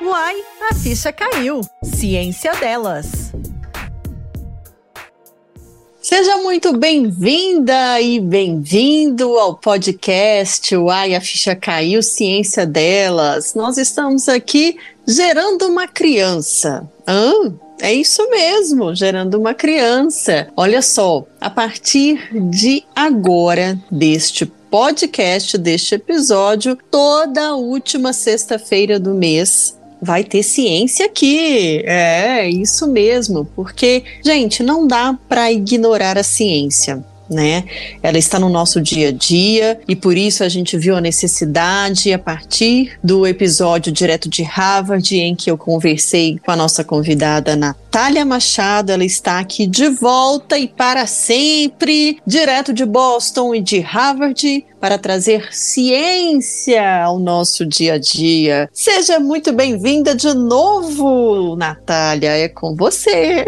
Uai, a ficha caiu. Ciência delas. Seja muito bem-vinda e bem-vindo ao podcast Uai, a ficha caiu, ciência delas. Nós estamos aqui gerando uma criança. Hã? É isso mesmo, gerando uma criança. Olha só, a partir de agora, deste podcast, deste episódio, toda última sexta-feira do mês, vai ter ciência aqui. É, isso mesmo, porque, gente, não dá para ignorar a ciência né? Ela está no nosso dia a dia e por isso a gente viu a necessidade a partir do episódio direto de Harvard em que eu conversei com a nossa convidada Natália Machado. Ela está aqui de volta e para sempre, direto de Boston e de Harvard, para trazer ciência ao nosso dia a dia. Seja muito bem-vinda de novo, Natália. É com você.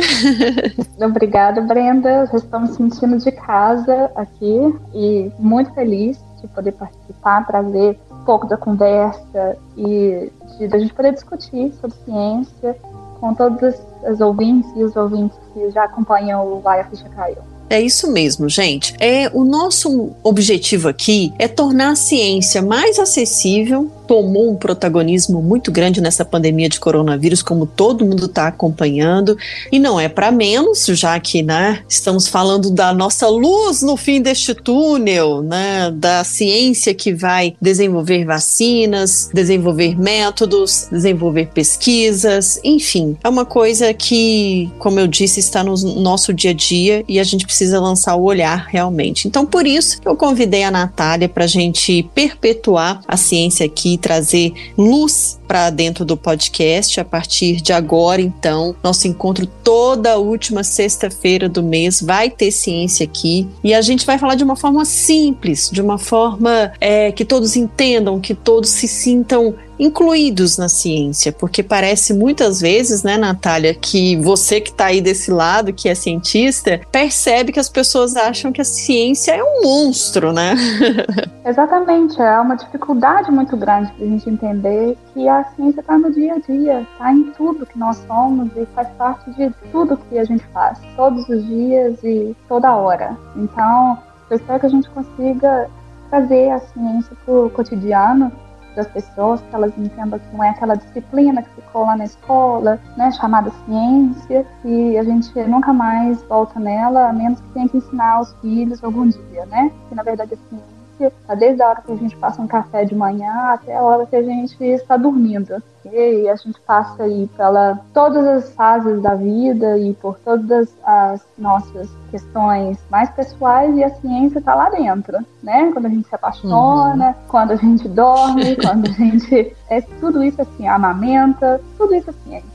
Obrigada, Brenda. Já sentindo de casa aqui e muito feliz de poder participar, trazer um pouco da conversa e de, de a gente poder discutir sobre ciência com todos os ouvintes e os ouvintes que já acompanham o Vai a Ficha Caiu. É isso mesmo, gente. É o nosso objetivo aqui é tornar a ciência mais acessível tomou um protagonismo muito grande nessa pandemia de coronavírus, como todo mundo está acompanhando, e não é para menos, já que né, estamos falando da nossa luz no fim deste túnel, né, da ciência que vai desenvolver vacinas, desenvolver métodos, desenvolver pesquisas, enfim, é uma coisa que, como eu disse, está no nosso dia a dia e a gente precisa lançar o olhar realmente. Então, por isso, eu convidei a Natália para a gente perpetuar a ciência aqui trazer luz para dentro do podcast a partir de agora. Então, nosso encontro toda última sexta-feira do mês vai ter ciência aqui e a gente vai falar de uma forma simples, de uma forma é, que todos entendam, que todos se sintam incluídos na ciência, porque parece muitas vezes, né, Natália, que você que está aí desse lado, que é cientista, percebe que as pessoas acham que a ciência é um monstro, né? Exatamente, é uma dificuldade muito grande para a gente entender que a ciência está no dia a dia, está em tudo que nós somos e faz parte de tudo que a gente faz, todos os dias e toda hora. Então, eu espero que a gente consiga trazer a ciência para o cotidiano das pessoas, que elas entendam que não é aquela disciplina que ficou lá na escola, né, chamada ciência, e a gente nunca mais volta nela, a menos que tenha que ensinar aos filhos algum dia, né? Que na verdade a desde a hora que a gente passa um café de manhã até a hora que a gente está dormindo. E a gente passa aí pela todas as fases da vida e por todas as nossas questões mais pessoais e a ciência está lá dentro, né? Quando a gente se apaixona, uhum. quando a gente dorme, quando a gente é tudo isso assim, amamenta, tudo isso é ciência.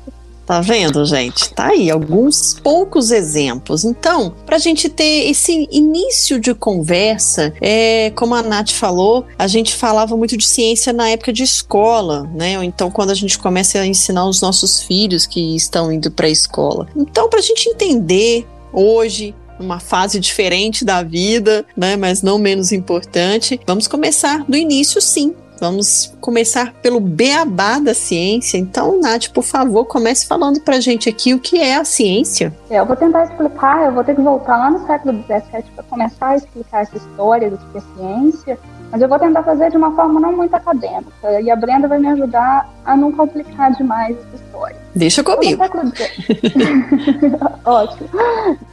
Tá vendo, gente? Tá aí alguns poucos exemplos. Então, para a gente ter esse início de conversa, é, como a Nath falou, a gente falava muito de ciência na época de escola, né? Ou então quando a gente começa a ensinar os nossos filhos que estão indo para a escola. Então, para a gente entender hoje uma fase diferente da vida, né, mas não menos importante. Vamos começar do início, sim, Vamos começar pelo beabá da ciência. Então, Nath, por favor, comece falando pra gente aqui o que é a ciência. É, eu vou tentar explicar, eu vou ter que voltar lá no século XVII para começar a explicar essa história do que é ciência, mas eu vou tentar fazer de uma forma não muito acadêmica. E a Brenda vai me ajudar a não complicar demais essa história. Deixa comigo. Ótimo.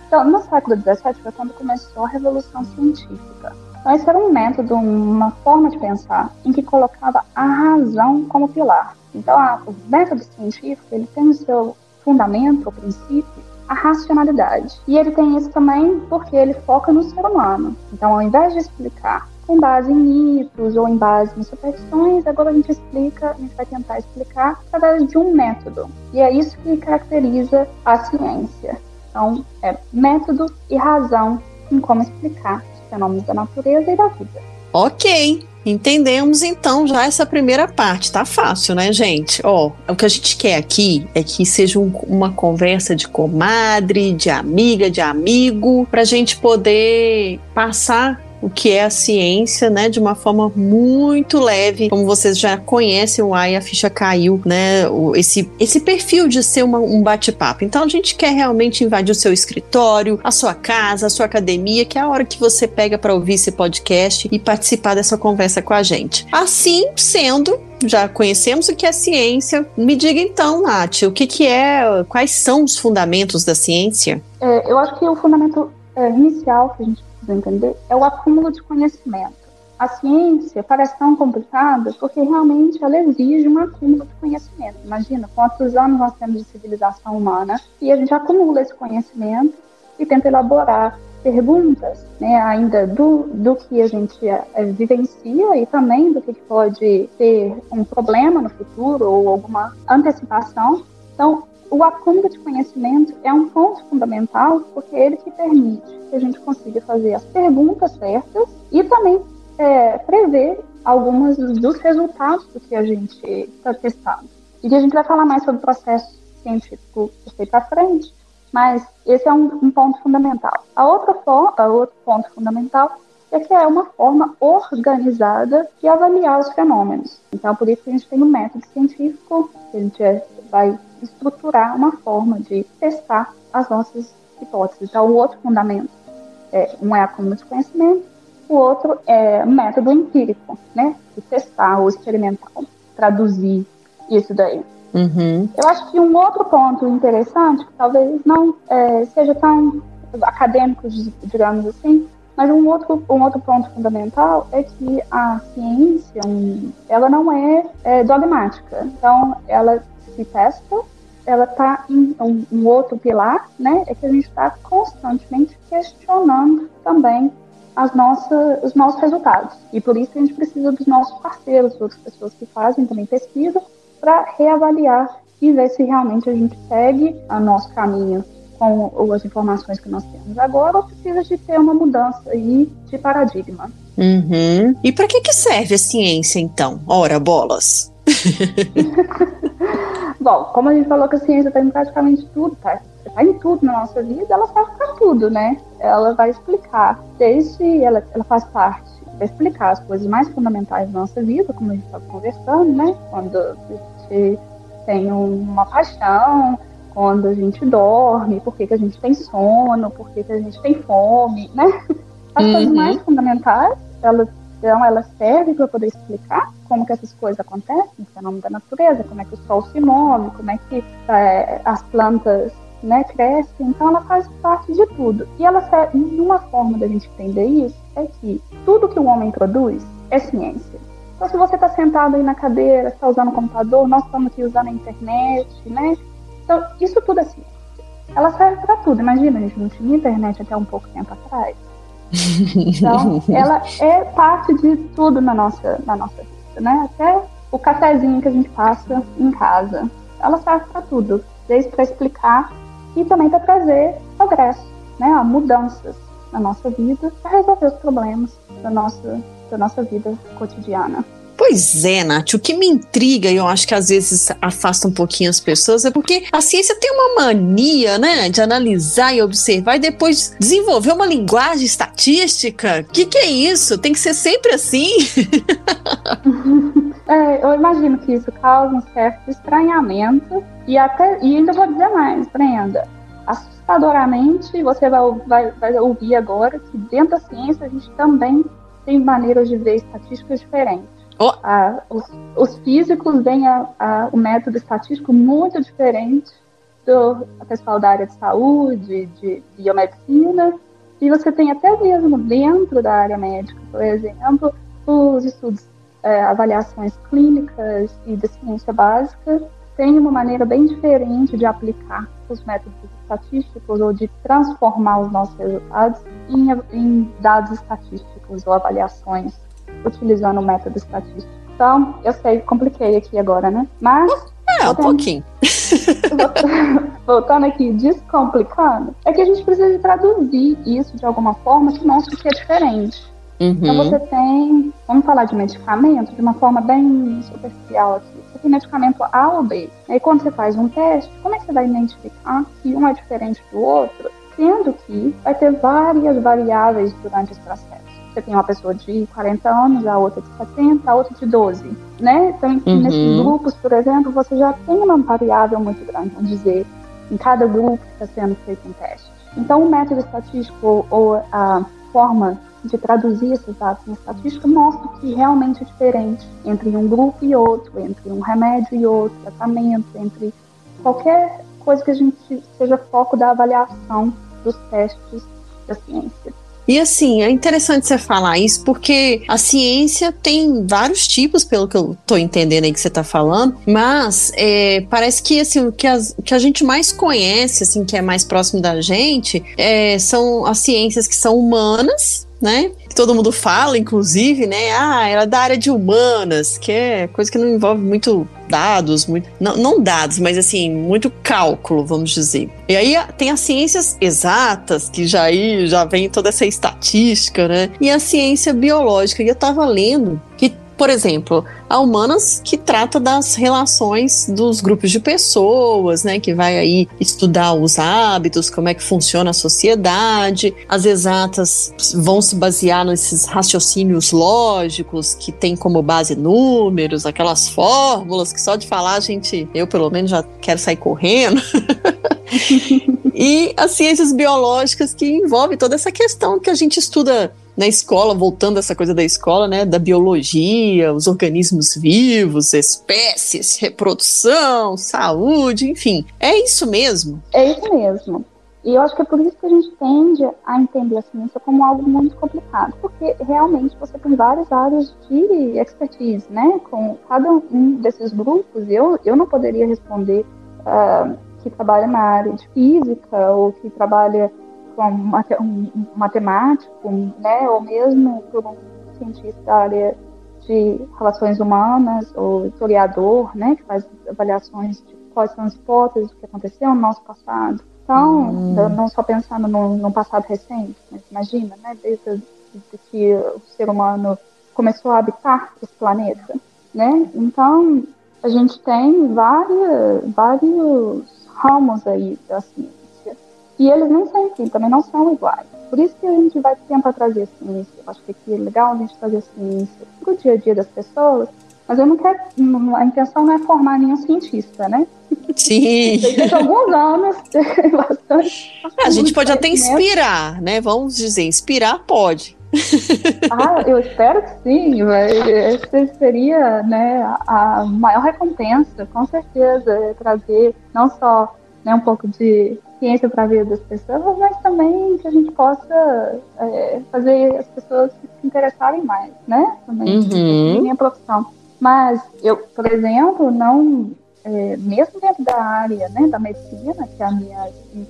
Então, no século XVII foi quando começou a Revolução Científica. Esse era um método, uma forma de pensar em que colocava a razão como pilar. Então, a, o método científico ele tem o seu fundamento, o princípio, a racionalidade. E ele tem isso também porque ele foca no ser humano. Então, ao invés de explicar com base em mitos ou em base em superstições, agora a gente explica, a gente vai tentar explicar através de um método. E é isso que caracteriza a ciência. Então, é método e razão em como explicar fenômenos da natureza e da vida. Ok. Entendemos então já essa primeira parte, tá fácil, né, gente? Ó, o que a gente quer aqui é que seja um, uma conversa de comadre, de amiga, de amigo, pra gente poder passar o que é a ciência, né, de uma forma muito leve. Como vocês já conhecem o AI, a ficha caiu, né, esse, esse perfil de ser uma, um bate-papo. Então a gente quer realmente invadir o seu escritório, a sua casa, a sua academia, que é a hora que você pega para ouvir esse podcast e participar dessa conversa com a gente. Assim sendo, já conhecemos o que é ciência. Me diga então, Nath, o que, que é, quais são os fundamentos da ciência? É, eu acho que o fundamento é, inicial que a gente precisa entender é o acúmulo de conhecimento. A ciência parece tão complicada porque realmente ela exige um acúmulo de conhecimento. Imagina quantos anos nós temos de civilização humana e a gente acumula esse conhecimento e tenta elaborar perguntas, né, ainda do, do que a gente é, vivencia e também do que pode ter um problema no futuro ou alguma antecipação. Então, o acúmulo de conhecimento é um ponto fundamental porque é ele que permite que a gente consiga fazer as perguntas certas e também é, prever algumas dos resultados do que a gente está testando. E a gente vai falar mais sobre o processo científico que para frente, mas esse é um, um ponto fundamental. A outra forma, outro ponto fundamental é que é uma forma organizada de avaliar os fenômenos. Então, por isso que a gente tem um método científico, que a gente é, vai estruturar uma forma de testar as nossas hipóteses. Então, o outro fundamento, é, um é acúmulo de conhecimento, o outro é método empírico, né? De testar ou experimental, traduzir isso daí. Uhum. Eu acho que um outro ponto interessante, que talvez não é, seja tão acadêmico, digamos assim, mas um outro, um outro ponto fundamental é que a ciência, ela não é, é dogmática. Então, ela se testa, ela está em um, um, outro pilar, né? É que a gente está constantemente questionando também as nossas, os nossos resultados. E por isso a gente precisa dos nossos parceiros, outras pessoas que fazem também pesquisa, para reavaliar e ver se realmente a gente segue o nosso caminho com as informações que nós temos agora ou precisa de ter uma mudança aí de paradigma. Uhum. E para que, que serve a ciência então? Ora, bolas! Bom, como a gente falou que a ciência está em praticamente tudo, tá? Está em tudo na nossa vida, ela serve para tudo, né? Ela vai explicar, desde ela, ela faz parte para explicar as coisas mais fundamentais da nossa vida, como a gente estava conversando, né? Quando a gente tem uma paixão, quando a gente dorme, por que, que a gente tem sono, por que, que a gente tem fome, né? As uhum. coisas mais fundamentais, elas, então, elas servem para poder explicar como que essas coisas acontecem, o fenômeno da natureza, como é que o sol se move, como é que é, as plantas né, então ela faz parte de tudo. E ela serve, uma forma da gente entender isso é que tudo que o homem produz é ciência. Então, se você está sentado aí na cadeira, está usando o computador, nós estamos aqui usando a internet, né? Então, isso tudo é ciência. Ela serve para tudo. Imagina, a gente não tinha internet até um pouco tempo atrás. Então, ela é parte de tudo na nossa, na nossa vida, né? Até o cafezinho que a gente passa em casa. Ela serve para tudo, desde para explicar e também para trazer progresso, né, mudanças na nossa vida para resolver os problemas da nossa, da nossa vida cotidiana. Pois é, Nath, o que me intriga e eu acho que às vezes afasta um pouquinho as pessoas é porque a ciência tem uma mania, né, de analisar e observar e depois desenvolver uma linguagem estatística. O que, que é isso? Tem que ser sempre assim? é, eu imagino que isso causa um certo estranhamento e até e ainda vou dizer mais, Brenda. Assustadoramente, você vai, vai, vai ouvir agora que dentro da ciência a gente também tem maneiras de ver estatísticas diferentes. Oh. Os, os, físicos veem a, a, o método estatístico muito diferente do pessoal da área de saúde, de biomedicina, e você tem até mesmo dentro da área médica, por exemplo, os estudos, é, avaliações clínicas e de ciência básica tem uma maneira bem diferente de aplicar os métodos estatísticos ou de transformar os nossos resultados em, em dados estatísticos ou avaliações utilizando o método estatístico. Então, eu sei, compliquei aqui agora, né? Mas. É, um pouquinho. Voltando aqui, descomplicando, é que a gente precisa traduzir isso de alguma forma que mostre que é diferente. Uhum. Então você tem, vamos falar de medicamento de uma forma bem superficial aqui. Você tem medicamento A ou B. E quando você faz um teste, como é que você vai identificar que um é diferente do outro? Sendo que vai ter várias variáveis durante esse processo. Você tem uma pessoa de 40 anos, a outra de 70, a outra de 12, né? Então, uhum. nesses grupos, por exemplo, você já tem uma variável muito grande, vamos dizer, em cada grupo que está sendo feito um teste. Então, o método estatístico ou a forma de traduzir esses dados em estatística mostra que realmente é diferente entre um grupo e outro, entre um remédio e outro, tratamento, entre qualquer coisa que a gente seja foco da avaliação dos testes da ciência. E assim, é interessante você falar isso porque a ciência tem vários tipos, pelo que eu tô entendendo aí que você tá falando, mas é, parece que assim, o que, as, que a gente mais conhece, assim, que é mais próximo da gente, é, são as ciências que são humanas, né? Todo mundo fala, inclusive, né? Ah, ela é da área de humanas, que é coisa que não envolve muito dados, muito, não, não dados, mas assim, muito cálculo, vamos dizer. E aí tem as ciências exatas, que já aí já vem toda essa estatística, né? E a ciência biológica. E eu tava lendo que por exemplo, a Humanas que trata das relações dos grupos de pessoas, né, que vai aí estudar os hábitos, como é que funciona a sociedade. As exatas vão se basear nesses raciocínios lógicos que tem como base números, aquelas fórmulas que só de falar a gente, eu pelo menos já quero sair correndo. e as ciências biológicas que envolve toda essa questão que a gente estuda na escola, voltando a essa coisa da escola, né, da biologia, os organismos vivos, espécies, reprodução, saúde, enfim. É isso mesmo? É isso mesmo. E eu acho que é por isso que a gente tende a entender a ciência como algo muito complicado, porque realmente você tem várias áreas de expertise, né? Com cada um desses grupos, eu, eu não poderia responder uh, que trabalha na área de física ou que trabalha um matemático, né, ou mesmo por um cientista da área de relações humanas ou historiador, né, que faz avaliações de quais são as hipóteses do que aconteceu no nosso passado. Então, hum. não só pensando no, no, passado recente, mas imagina, né, desde, desde que o ser humano começou a habitar esse planeta, né? Então, a gente tem várias, vários ramos aí da ciência. E eles nem sempre também não são iguais. Por isso que a gente vai tentar trazer ciência. Eu acho que aqui é legal a gente trazer ciência para o dia a dia das pessoas. Mas eu não quero. A intenção não é formar nenhum cientista, né? Sim. Depois de alguns anos, bastante. A gente pode até inspirar, né? Vamos dizer, inspirar pode. Ah, eu espero que sim. Essa seria né, a maior recompensa, com certeza, é trazer não só né, um pouco de ciência para a vida das pessoas, mas também que a gente possa é, fazer as pessoas se interessarem mais, né? Também, uhum. minha profissão. Mas eu, por exemplo, não, é, mesmo dentro da área né, da medicina, que é a minha,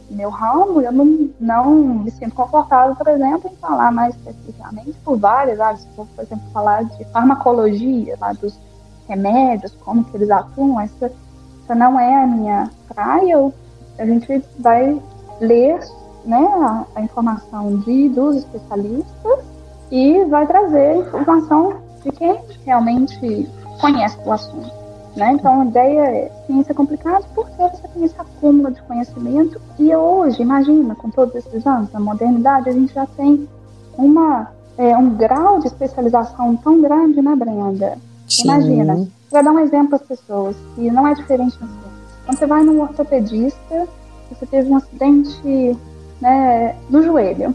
meu ramo, eu não, não me sinto confortável, por exemplo, em falar mais especificamente por várias áreas. Por exemplo, falar de farmacologia, lá dos remédios, como que eles atuam, essa, essa não é a minha praia. Eu a gente vai ler né, a, a, informação de, dos especialistas e vai trazer informação de quem realmente conhece o assunto. Né? Então, a ideia é ciência é complicada porque você tem esse acúmulo de conhecimento e hoje, imagina, com todos esses anos, na modernidade, a gente já tem uma, é, um grau de especialização tão grande, né, Brenda? Imagina, para dar um exemplo às pessoas, que não é diferente na ciência. Quando você vai num ortopedista, você teve um acidente né, no joelho.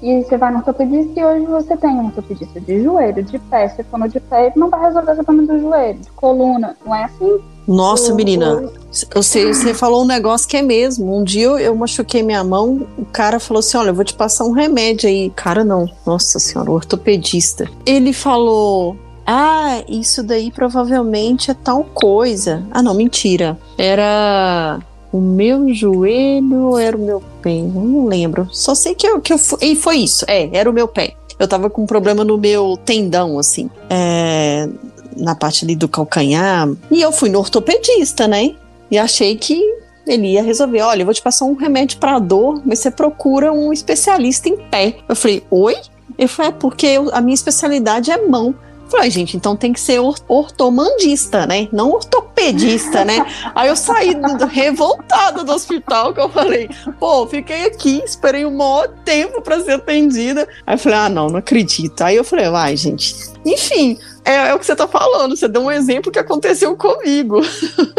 E você vai no ortopedista e hoje você tem um ortopedista de joelho, de pé. Se for no de pé, não vai resolver o problema do joelho, de coluna. Não é assim? Nossa, o, menina, o... Você, você falou um negócio que é mesmo. Um dia eu, eu machuquei minha mão, o cara falou assim: Olha, eu vou te passar um remédio aí. Cara, não. Nossa senhora, o ortopedista. Ele falou: ah, isso daí provavelmente é tal coisa. Ah, não, mentira. Era o meu joelho ou era o meu pé? Não lembro. Só sei que eu, que eu fui. E foi isso. É, era o meu pé. Eu tava com um problema no meu tendão, assim. É, na parte ali do calcanhar. E eu fui no ortopedista, né? E achei que ele ia resolver. Olha, eu vou te passar um remédio para dor, mas você procura um especialista em pé. Eu falei, oi? Ele falou, é porque eu, a minha especialidade é mão. Falei, gente, então tem que ser ortomandista, né? Não ortopedista ortopedista, né? Aí eu saí revoltada do hospital, que eu falei, pô, fiquei aqui, esperei um maior tempo para ser atendida. Aí eu falei, ah, não, não acredito. Aí eu falei, vai, gente. Enfim, é, é, o que você está falando. Você deu um exemplo que aconteceu comigo.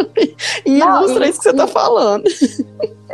e não, ilustra e, isso que você está falando.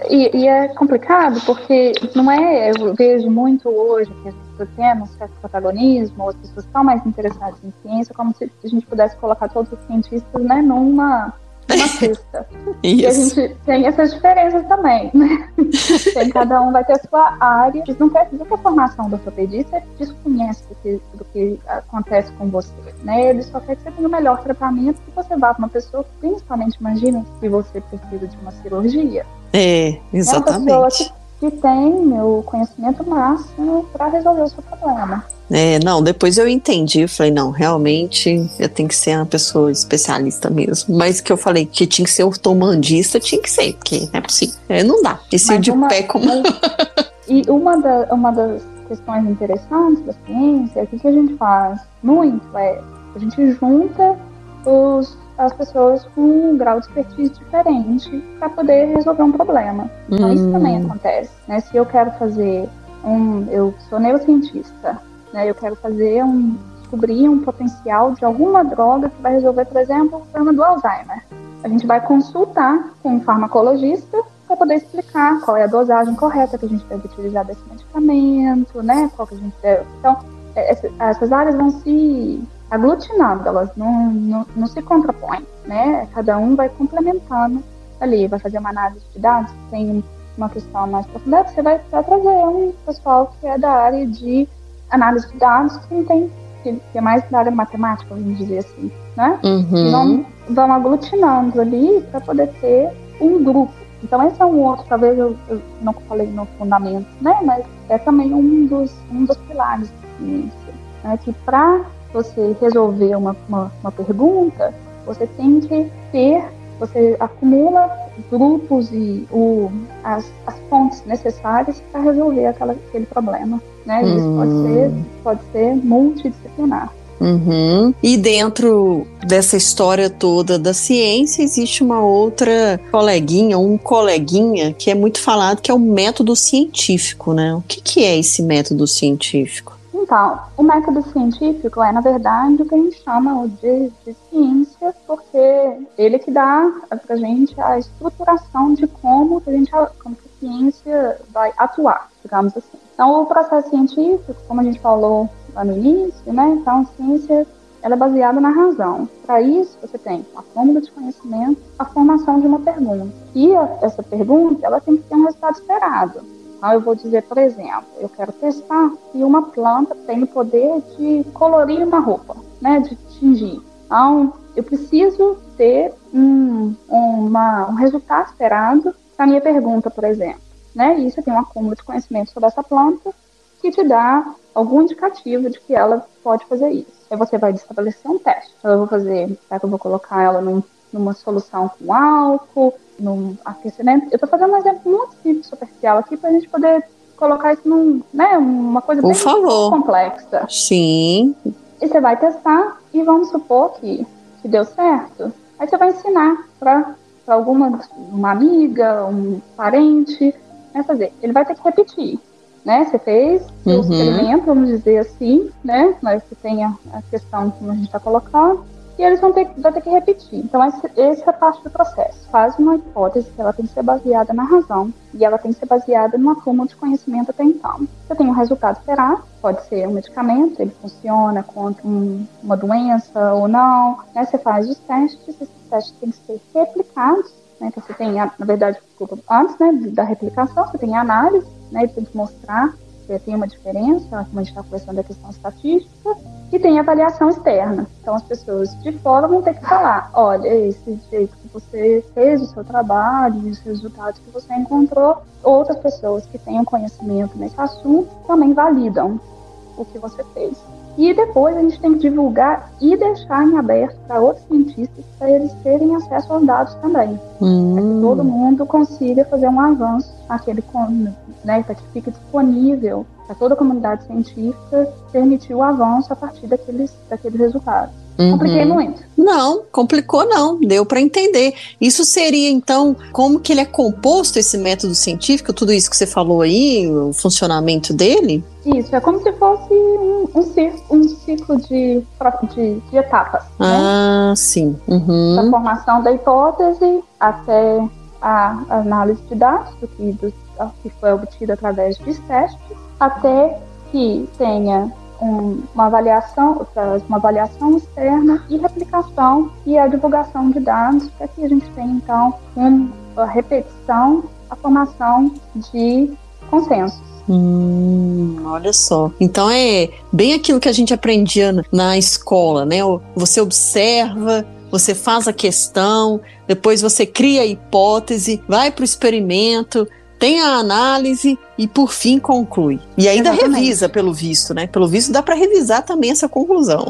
E, e, é complicado porque não é. Eu vejo muito hoje que as pessoas um certo protagonismo, as pessoas estão mais interessadas em ciência, como se a gente pudesse colocar todos os cientistas né, numa uma cesta. e a gente tem essas diferenças também, né? tem, cada um vai ter a sua área. Isso não quer dizer que a formação do ortopedista desconhece do que, do que acontece com você, né? Ele só quer que você tenha o melhor tratamento que você vá para uma pessoa, principalmente imagina se você precisa de uma cirurgia. É, exatamente. É uma pessoa que que tem o conhecimento máximo para resolver o seu problema. É, não, depois eu entendi, eu falei, não, realmente eu tenho que ser uma pessoa especialista mesmo. Mas que eu falei que tinha que ser ortomandista, tinha que ser, porque não é possível. É, não dá. Esse de uma, pé como. e uma, da, uma das questões interessantes da ciência, o que, que a gente faz muito é a gente junta os as pessoas com um grau de expertise diferente para poder resolver um problema. Então, isso também hum. acontece. Né? Se eu quero fazer um. Eu sou neurocientista, né? eu quero fazer um. descobrir um potencial de alguma droga que vai resolver, por exemplo, o problema do Alzheimer. A gente vai consultar com um farmacologista para poder explicar qual é a dosagem correta que a gente deve utilizar desse medicamento, né? Qual que a gente deve. Então, é, essas áreas vão se aglutinando, elas não, não, não se contrapõem, né? Cada um vai complementando ali, vai fazer uma análise de dados, tem uma questão mais profunda, você vai, vai trazer um pessoal que é da área de análise de dados, que não tem, que, é mais área matemática, vamos dizer assim, né? Uhum. Vão, vão aglutinando ali para poder ter um grupo. Então esse é um outro, talvez eu, eu não falei no fundamento, né? Mas é também um dos, um dos pilares da ciência, né? Que para você resolver uma, uma, uma pergunta, você tem que ter, você acumula grupos e o, as, as fontes necessárias para resolver aquela, aquele problema. Né? Isso hum. pode, ser, pode ser multidisciplinar. Uhum. E dentro dessa história toda da ciência, existe uma outra coleguinha, um coleguinha, que é muito falado, que é o método científico, né? O que, que é esse método científico? Então, o método científico é, na verdade, o que a gente chama de, de ciência, porque ele que dá para a gente a estruturação de como a, gente, como a ciência vai atuar, digamos assim. Então, o processo científico, como a gente falou lá no início, né? Então, a ciência ela é baseada na razão. Para isso, você tem a fórmula de conhecimento, a formação de uma pergunta. E a, essa pergunta, ela tem que ter um resultado esperado. Então, eu vou dizer, por exemplo, eu quero testar se uma planta tem o poder de colorir uma roupa, né, de tingir. Então, eu preciso ter um, uma, um resultado esperado para minha pergunta, por exemplo. Né? E você tem um acúmulo de conhecimento sobre essa planta que te dá algum indicativo de que ela pode fazer isso. Aí você vai estabelecer um teste. Então, eu vou fazer, será que eu vou colocar ela num, numa solução com álcool? no aquecimento. Eu estou fazendo um exemplo muito simples, superficial aqui, para a gente poder colocar isso num, né, uma coisa Por bem favor. complexa. Sim. E você vai testar e vamos supor que, que deu certo. Aí você vai ensinar para alguma uma amiga, um parente, né, fazer. Ele vai ter que repetir. Né? Você fez o uhum. experimento, vamos dizer assim, né? Mas você tem a, a questão como a gente está colocando e eles vão ter, vão ter que repetir. Então, essa é parte do processo. Faz uma hipótese que ela tem que ser baseada na razão e ela tem que ser baseada numa acúmulo de conhecimento até então. Você tem um resultado esperado, pode ser um medicamento, ele funciona contra um, uma doença ou não. Né? Você faz os testes, esses testes têm que ser replicados. Né? Então, você tem, na verdade, antes né, da replicação, você tem a análise, né? ele tem que mostrar que tem uma diferença, como a gente está conversando da questão estatística, e tem avaliação externa. Então as pessoas de fora vão ter que falar, olha, esse jeito que você fez o seu trabalho, os resultados que você encontrou, outras pessoas que tenham conhecimento nesse assunto também validam o que você fez. E depois a gente tem que divulgar e deixar em aberto para outros cientistas para eles terem acesso aos dados também. Hum. Para que todo mundo consiga fazer um avanço aquele né, para que fique disponível para toda a comunidade científica permitir o avanço a partir daqueles, daqueles resultados. Uhum. Compliquei muito. Não, complicou não, deu para entender. Isso seria então como que ele é composto esse método científico, tudo isso que você falou aí, o funcionamento dele? Isso, é como se fosse um, um, ciclo, um ciclo de, de, de etapas. Né? Ah, né? sim. Uhum. Da formação da hipótese até a análise de dados, do que, do, que foi obtido através de testes, até que tenha um, uma avaliação, uma avaliação externa e replicação e a divulgação de dados para que a gente tenha então uma repetição, a formação de consensos. Hum, olha só. Então é bem aquilo que a gente aprendia na escola, né? Você observa, você faz a questão, depois você cria a hipótese, vai para o experimento, tem a análise e por fim conclui. E ainda Exatamente. revisa, pelo visto, né? Pelo visto dá para revisar também essa conclusão.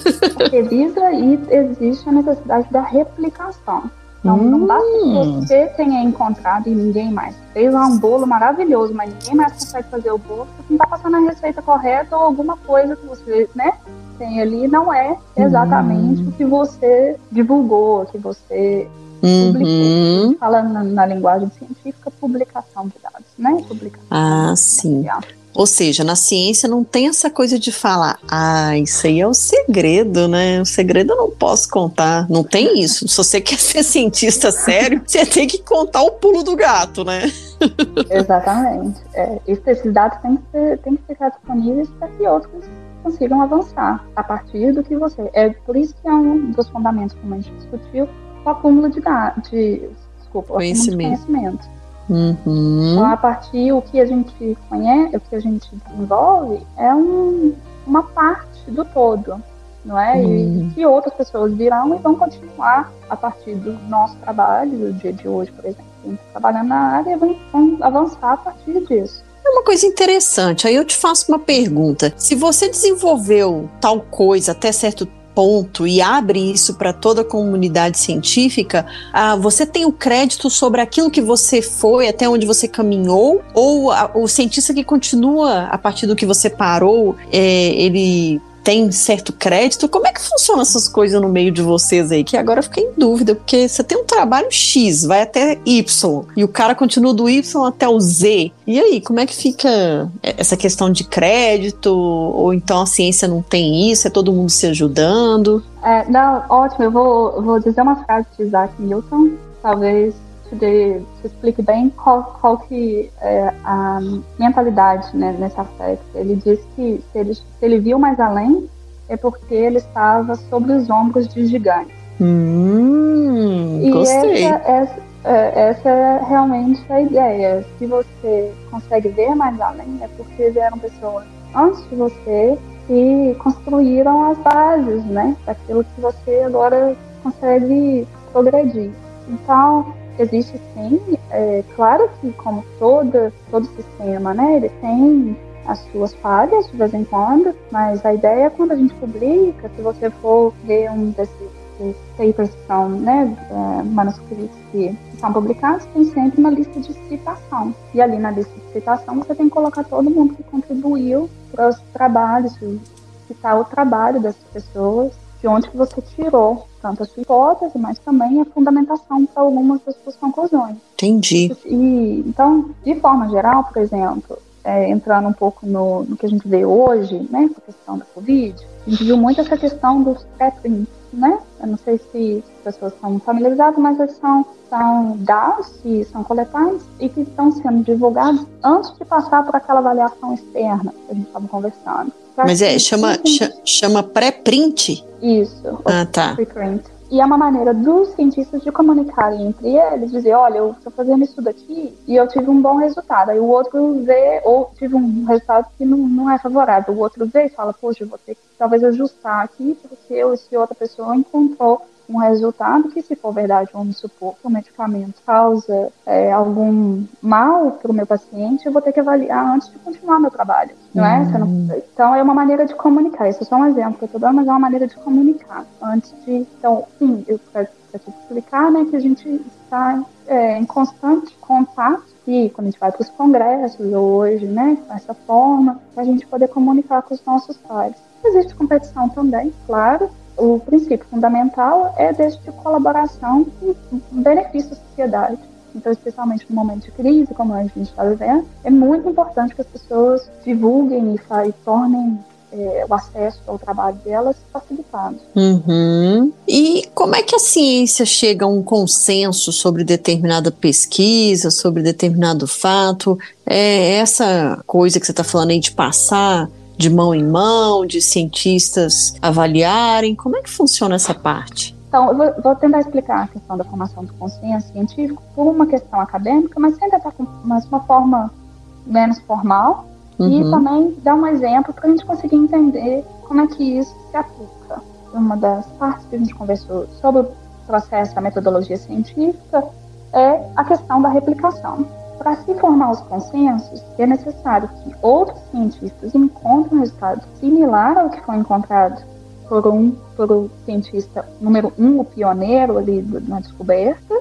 Revisa e existe a necessidade da replicação. Então, hum. não basta que hum. você tenha encontrado e ninguém mais. Fez lá um bolo maravilhoso, mas ninguém mais consegue fazer o bolo, porque não está passando a receita correta ou alguma coisa que você, né, tem ali não é exatamente hum. o que você divulgou, que você Uhum. Falando na, na, linguagem científica, publicação de dados, né? Publicação ah, sim. Ou seja, na ciência não tem essa coisa de falar, ah, isso aí é o segredo, né? O segredo eu não posso contar. Não tem isso. Se você quer ser cientista sério, você tem que contar o pulo do gato, né? Exatamente. É, esses dados têm que, ser, têm que ficar disponíveis para que outros consigam avançar a partir do que você. É por isso que é um dos fundamentos, como a gente discutiu, o acúmulo de dados, de, desculpa, conhecimento. De conhecimento. Uhum. Então, a partir o que a gente conhece, o que a gente desenvolve é um, uma parte do todo, não é? Uhum. E que outras pessoas virão e vão continuar a partir do nosso trabalho, do dia de hoje, por exemplo, trabalhando na área, vão, vão avançar a partir disso. É uma coisa interessante. Aí eu te faço uma pergunta. Se você desenvolveu tal coisa até certo ponto e abre isso para toda a comunidade científica, ah, você tem o crédito sobre aquilo que você foi, até onde você caminhou, ou a, o cientista que continua a partir do que você parou, é, ele tem certo crédito? Como é que funcionam essas coisas no meio de vocês aí? Que agora eu fiquei em dúvida, porque você tem um trabalho X, vai até Y, e o cara continua do Y até o Z. E aí, como é que fica essa questão de crédito? Ou então a ciência não tem isso, é todo mundo se ajudando? É, não, ótimo, eu vou, vou dizer uma frase de Isaac Newton, talvez te, te explique bem qual, qual que é a mentalidade né, nesse aspecto. Ele diz que se ele, se ele viu mais além, é porque ele estava sobre os ombros de gigantes. Hum, e gostei. Essa, essa, é, essa é realmente a ideia. Se você consegue ver mais além, é porque vieram pessoas antes de você e construíram as bases, né? Daquilo que você agora consegue progredir. Então, existe sim, é, claro que como todo, todo sistema, né, ele tem as suas falhas de vez em quando, mas a ideia é quando a gente publica, se você for ver um desses, desses papers que são, né, é, manuscritos que são publicados, tem sempre uma lista de citação. E ali na lista de citação você tem que colocar todo mundo que contribuiu para os trabalhos, citar o trabalho dessas pessoas, de onde que você tirou tanto a sua hipótese, mas também a fundamentação para algumas das suas conclusões. Entendi. E, então, de forma geral, por exemplo, é, entrando um pouco no, no, que a gente vê hoje, né, com a questão da Covid, a gente viu muito essa questão dos pré-prints, né? Eu não sei se as pessoas estão familiarizadas, mas eles são, são dados que são coletados e que estão sendo divulgados antes de passar por aquela avaliação externa que a gente estava conversando. Mas é, chama, chama pré-print? Isso. Ah, tá. Preprint. E é uma maneira dos cientistas de comunicarem entre eles, dizer, olha, eu estou fazendo isso daqui e eu tive um bom resultado. Aí o outro vê, ou tive um resultado que não, não é favorável. O outro vê e fala, poxa, eu vou ter que talvez ajustar aqui, porque eu, se outra pessoa encontrou um resultado que, se for verdade, vamos supor que o medicamento causa é, algum mal para o meu paciente, eu vou ter que avaliar antes de continuar meu trabalho, não é? Não... Então, é uma maneira de comunicar. Isso é só um exemplo que eu estou dando, mas é uma maneira de comunicar. Antes de... Então, sim, eu quero explicar né, que a gente está é, em constante contato e quando a gente vai para os congressos hoje, né, dessa forma, para a gente poder comunicar com os nossos pares. Existe competição também, claro, o princípio fundamental é deste de colaboração e benefício à sociedade. Então, especialmente no momento de crise, como a gente está vivendo, é muito importante que as pessoas divulguem e, e tornem é, o acesso ao trabalho delas facilitado. Uhum. E como é que a ciência chega a um consenso sobre determinada pesquisa, sobre determinado fato? É essa coisa que você está falando aí de passar de mão em mão, de cientistas avaliarem? Como é que funciona essa parte? Então, eu vou, vou, tentar explicar a questão da formação do consenso científico por uma questão acadêmica, mas sem tentar com mas uma forma menos formal uhum. e também dar um exemplo para a gente conseguir entender como é que isso se aplica. Uma das partes que a gente conversou sobre o processo da metodologia científica é a questão da replicação. Para se formar os consensos, é necessário que outros cientistas encontrem um resultado similar ao que foi encontrado por um, por o cientista número um, o pioneiro ali na descoberta,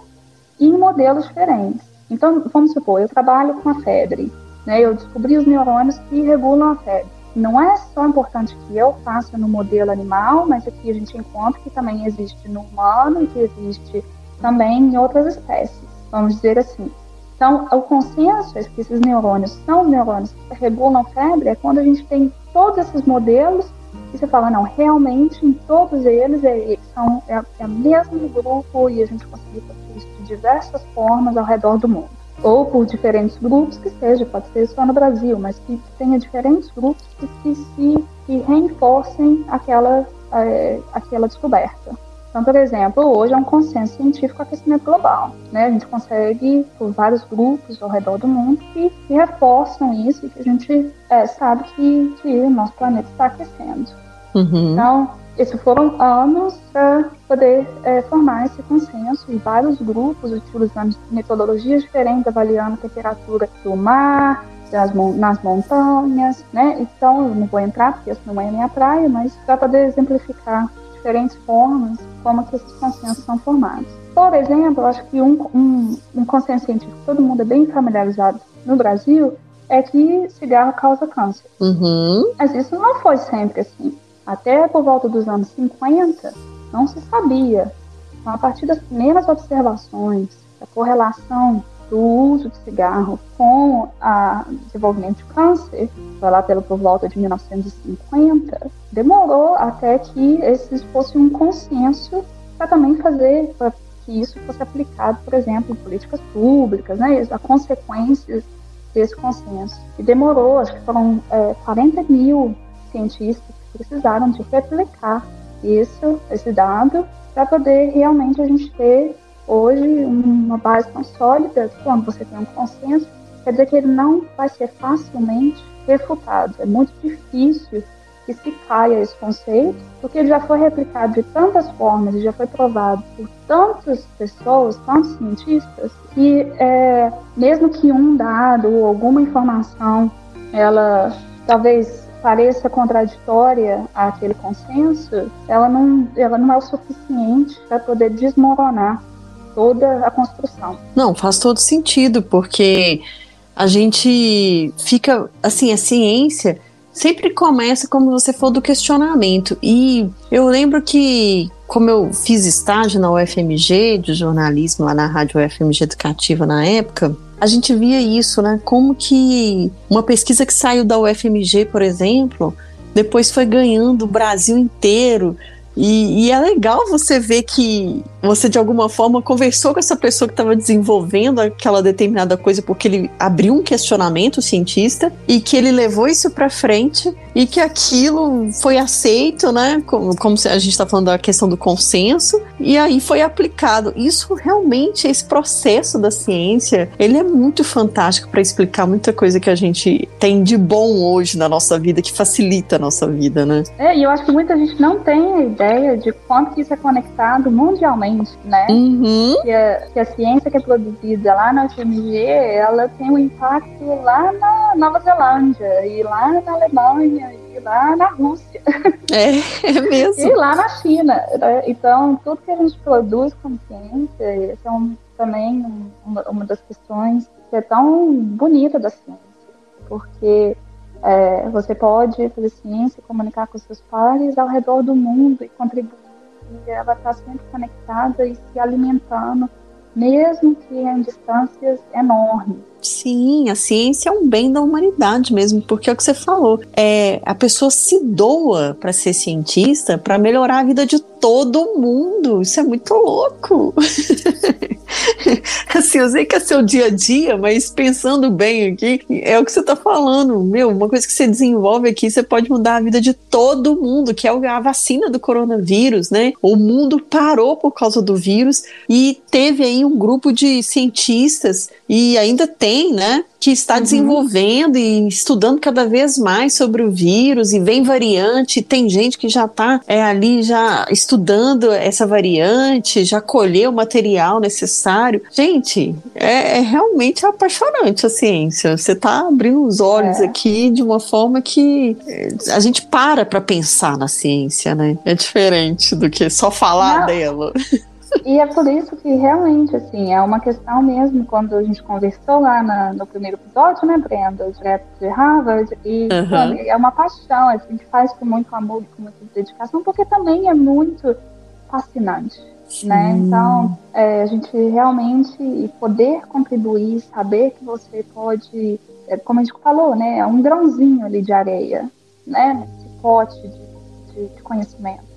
e em modelos diferentes. Então, vamos supor, eu trabalho com a febre, né? Eu descobri os neurônios que regulam a febre. Não é só importante que eu faça no modelo animal, mas aqui a gente encontra que também existe no humano e que existe também em outras espécies, vamos dizer assim. Então, o consenso é que esses neurônios são neurônios que regulam febre é quando a gente tem todos esses modelos e você fala, não, realmente em todos eles é, são, é, é o mesmo grupo e a gente conseguiu fazer isso de diversas formas ao redor do mundo. Ou por diferentes grupos que seja, pode ser só no Brasil, mas que tenha diferentes grupos que, que se que reforcem aquela, é, aquela descoberta. Então, por exemplo, hoje é um consenso científico aquecimento global. Né? A gente consegue, por vários grupos ao redor do mundo, que, que reforçam isso e que a gente é, sabe que, que o nosso planeta está aquecendo. Uhum. Então, esses foram anos para poder é, formar esse consenso e vários grupos utilizando metodologias diferentes, avaliando a temperatura do mar, das, nas montanhas, né? Então, eu não vou entrar porque isso não é minha praia, mas para poder exemplificar diferentes formas como que esses consensos são formados. Por exemplo, eu acho que um, um, um consenso científico que todo mundo é bem familiarizado no Brasil é que cigarro causa câncer. Uhum. Mas isso não foi sempre assim. Até por volta dos anos 50, não se sabia. Então, a partir das primeiras observações da correlação do uso de cigarro com o desenvolvimento de câncer, foi lá pelo, por volta de 1950, demorou até que esse fosse um consenso para também fazer, para que isso fosse aplicado, por exemplo, em políticas públicas, né, as consequências desse consenso. E demorou, acho que foram é, 40 mil cientistas que precisaram de replicar isso, esse dado, para poder realmente a gente ter hoje uma base tão sólida, quando você tem um consenso, quer dizer que ele não vai ser facilmente refutado. É muito difícil que se caia esse conceito, porque ele já foi replicado de tantas formas e já foi provado por tantas pessoas, tantos cientistas, que é, mesmo que um dado ou alguma informação ela talvez pareça contraditória àquele consenso, ela não, ela não é o suficiente para poder desmoronar toda a construção. Não, faz todo sentido, porque a gente fica, assim, a ciência sempre começa, como você falou, do questionamento. E eu lembro que, como eu fiz estágio na UFMG, de jornalismo, lá na Rádio UFMG Educativa na época, a gente via isso, né? Como que uma pesquisa que saiu da UFMG, por exemplo, depois foi ganhando o Brasil inteiro. E, e, é legal você ver que você, de alguma forma, conversou com essa pessoa que estava desenvolvendo aquela determinada coisa, porque ele abriu um questionamento cientista e que ele levou isso para frente e que aquilo foi aceito, né? Como, como a gente está falando da questão do consenso, e aí foi aplicado. Isso realmente, esse processo da ciência, ele é muito fantástico para explicar muita coisa que a gente tem de bom hoje na nossa vida, que facilita a nossa vida, né? É, e eu acho que muita gente não tem ideia de quanto isso é conectado mundialmente, né? Uhum. Que, a, que a ciência que é produzida lá na UFMG, ela tem um impacto lá na Nova Zelândia e lá na Alemanha e lá na Rússia. É, é mesmo. e lá na China. Né? Então, tudo que a gente produz com ciência é também uma, uma das questões que é tão bonita da ciência. Porque é, você pode fazer ciência, comunicar com seus pares ao redor do mundo e contribuir que ela está sempre conectada e se alimentando, mesmo que em distâncias enormes. Sim, a ciência é um bem da humanidade mesmo, porque é o que você falou. É, a pessoa se doa para ser cientista para melhorar a vida de todo mundo. Isso é muito louco. assim, eu sei que é seu dia a dia, mas pensando bem aqui, é o que você está falando. Meu, uma coisa que você desenvolve aqui, você pode mudar a vida de todo mundo, que é a vacina do coronavírus, né? O mundo parou por causa do vírus e teve aí um grupo de cientistas e ainda tem, né? que está uhum. desenvolvendo e estudando cada vez mais sobre o vírus e vem variante, tem gente que já está é, ali já estudando essa variante, já colheu o material necessário. Gente, é, é realmente apaixonante a ciência. Você está abrindo os olhos é. aqui de uma forma que é, a gente para para pensar na ciência, né? É diferente do que só falar Não. dela. E é por isso que realmente, assim, é uma questão mesmo, quando a gente conversou lá na, no primeiro episódio, né, Brenda, direto de Harvard, e uhum. é uma paixão, a gente faz com muito amor, com muita dedicação, porque também é muito fascinante, Sim. né? Então, é, a gente realmente poder contribuir, saber que você pode, é, como a gente falou, né, é um grãozinho ali de areia, né, nesse pote de, de, de conhecimento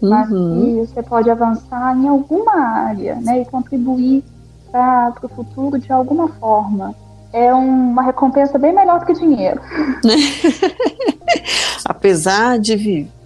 mas uhum. que você pode avançar em alguma área né, e contribuir para o futuro de alguma forma. É uma recompensa bem melhor do que dinheiro. Apesar de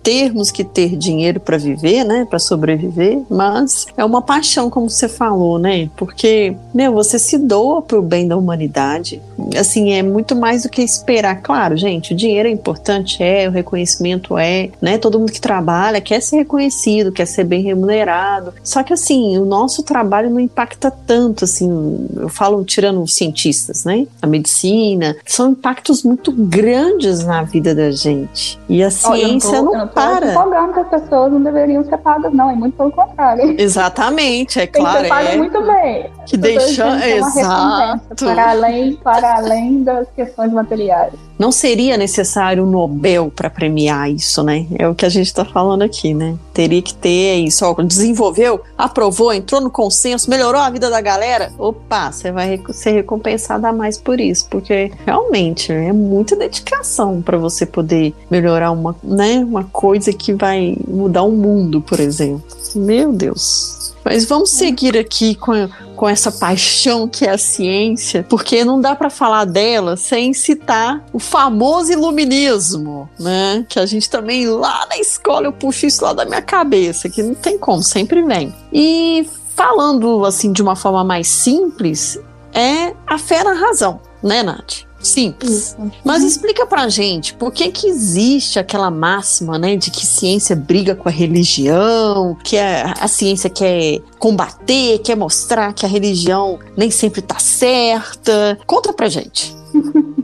termos que ter dinheiro para viver, né, para sobreviver, mas é uma paixão, como você falou, né? Porque, meu, você se doa pro bem da humanidade. Assim, é muito mais do que esperar. Claro, gente, o dinheiro é importante, é, o reconhecimento é, né? Todo mundo que trabalha quer ser reconhecido, quer ser bem remunerado. Só que assim, o nosso trabalho não impacta tanto, assim, eu falo tirando os cientistas, né? A medicina, são impactos muito grandes na vida da gente. E a ciência oh, não para. empolgando que as pessoas não deveriam ser pagas, não, é muito pelo contrário. Exatamente, é claro. Tem que pagas é... muito bem. Que deixa. Exato. Para além, para além das questões materiais. Não seria necessário um Nobel para premiar isso, né? É o que a gente está falando aqui, né? Teria que ter isso. Ó, desenvolveu, aprovou, entrou no consenso, melhorou a vida da galera. Opa, você vai ser recompensada mais por isso, porque realmente é muita dedicação para você poder melhorar uma, né, uma coisa que vai mudar o mundo, por exemplo. Meu Deus. Mas vamos seguir aqui com, com essa paixão que é a ciência, porque não dá para falar dela sem citar o famoso iluminismo, né? Que a gente também lá na escola eu puxo isso lá da minha cabeça, que não tem como, sempre vem. E falando assim de uma forma mais simples, é a fé na razão, né, Nath? Simples. Isso. Mas explica pra gente por que que existe aquela máxima, né, de que ciência briga com a religião, que a, a ciência quer combater, quer mostrar que a religião nem sempre tá certa. Conta pra gente.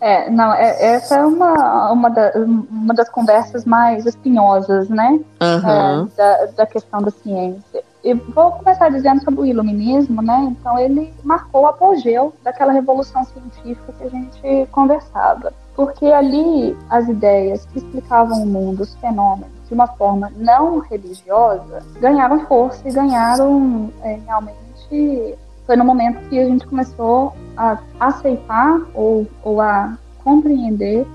É, não, é, essa é uma, uma, da, uma das conversas mais espinhosas, né? Uhum. É, da, da questão da ciência. E vou começar dizendo sobre o iluminismo, né? Então ele marcou o apogeu daquela revolução científica que a gente conversava. Porque ali as ideias que explicavam o mundo, os fenômenos, de uma forma não religiosa, ganharam força e ganharam é, realmente. Foi no momento que a gente começou a aceitar ou, ou a compreender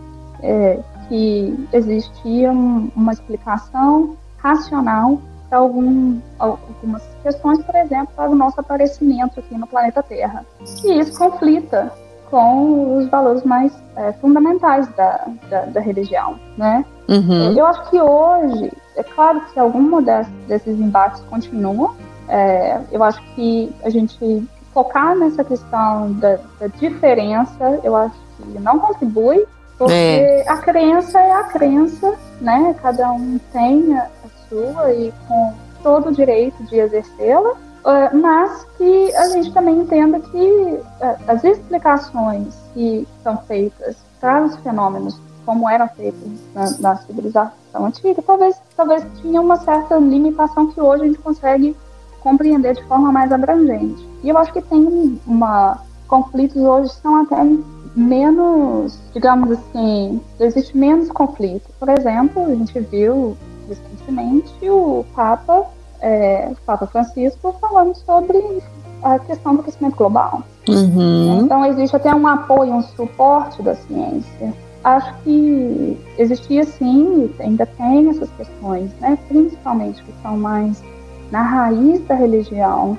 é, que existia uma explicação racional algum, algumas questões, por exemplo, para o nosso aparecimento aqui no planeta Terra. E isso conflita com os valores mais é, fundamentais da, da, da, religião, né? Uhum. Eu acho que hoje, é claro que alguns desses embates continuam. É, eu acho que a gente focar nessa questão da, da diferença, eu acho que não contribui, porque é. a crença é a crença, né? Cada um tem a, sua e com todo o direito de exercê-la, eh, mas que a gente também entenda que eh, as explicações que são feitas para os fenômenos como eram feitos na, na, civilização antiga, talvez, talvez tinha uma certa limitação que hoje a gente consegue compreender de forma mais abrangente. E eu acho que tem uma conflitos hoje são até menos, digamos assim, existe menos conflito. Por exemplo, a gente viu recentemente o Papa, é, o Papa Francisco falando sobre a questão do crescimento global. Uhum. Então existe até um apoio, um suporte da ciência. Acho que existia sim, ainda tem essas questões, né? principalmente que são mais na raiz da religião,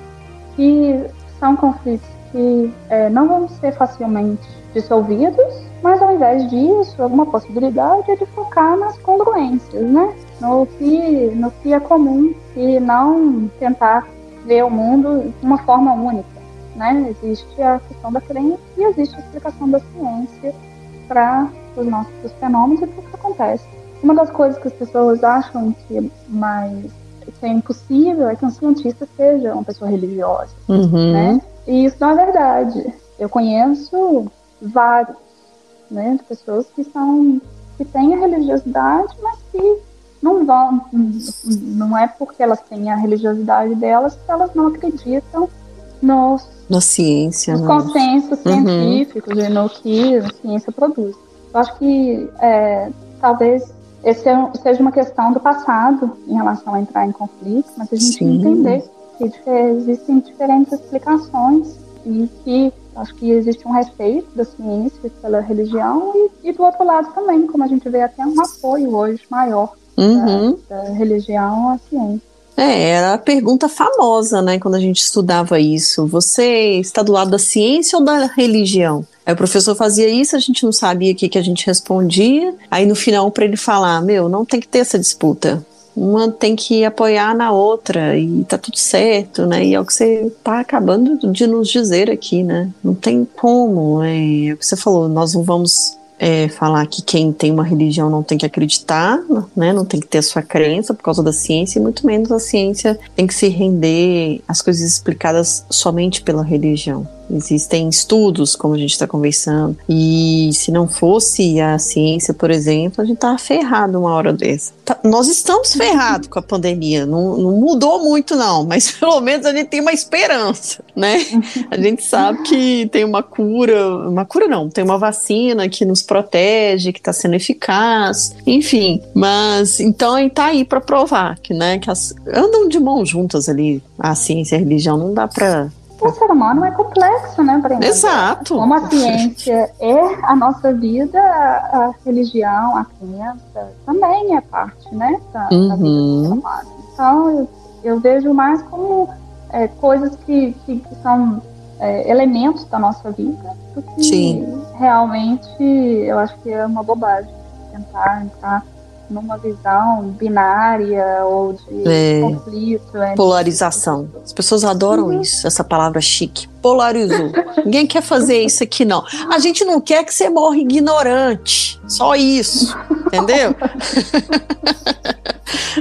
que são conflitos que é, não vão ser facilmente dissolvidos, mas ao invés disso, alguma possibilidade é de focar nas congruências, né? No que, no que é comum e não tentar ver o mundo de uma forma única, né? Existe a questão da crença e existe a explicação da ciência para os nossos fenômenos e para o que acontece. Uma das coisas que as pessoas acham que é mais que é impossível é que um cientista seja uma pessoa religiosa, Uhum. né? E isso não é verdade. Eu conheço vários, né, de pessoas que são que têm a religiosidade, mas que não vão, não é porque elas têm a religiosidade delas que elas não acreditam nos, Na ciência, nos né? consensos Uhum. científicos e no que a ciência produz. Eu acho que é, talvez esse é- seja uma questão do passado em relação a entrar em conflito, mas a gente Sim. entender que existem diferentes explicações e que acho que existe um respeito da ciência pela religião e, e do outro lado também, como a gente vê até um apoio hoje maior Uhum. da religião à ciência. É, era a pergunta famosa, né, quando a gente estudava isso. Você está do lado da ciência ou da religião? Aí o professor fazia isso, a gente não sabia o que, que a gente respondia. Aí no final, para ele falar: Meu, não tem que ter essa disputa. Uma tem que apoiar na outra e tá tudo certo, né? E é o que você tá acabando de nos dizer aqui, né? Não tem como. É, é o que você falou, nós não vamos é, falar que quem tem uma religião não tem que acreditar, né? Não tem que ter a sua crença por causa da ciência, e muito menos a ciência tem que se render às coisas explicadas somente pela religião. Existem estudos, como a gente está conversando, e se não fosse a ciência, por exemplo, a gente tava ferrado uma hora dessa. Tá- nós estamos ferrados com a pandemia, não, não mudou muito não, mas pelo menos a gente tem uma esperança, né? A gente sabe que tem uma cura, uma cura não, tem uma vacina que nos protege, que está sendo eficaz, enfim. Mas então aí tá aí para provar que, né, que as, andam de mãos juntas ali, a ciência e a religião, não dá para O ser humano é complexo, né, Brenda? Exato. Como a ciência é a nossa vida, a, religião, a crença também é parte, né, da, da vida do Uhum. ser humano. Então, eu, eu vejo mais como é, coisas que, que, que são é, elementos da nossa vida, do que Sim. realmente eu acho que é uma bobagem tentar entrar numa visão binária ou de É. conflito. entre polarização. As pessoas adoram isso, essa palavra chique. Polarizou. Ninguém quer fazer isso aqui, não. A gente não quer que você morra ignorante. Só isso. Entendeu?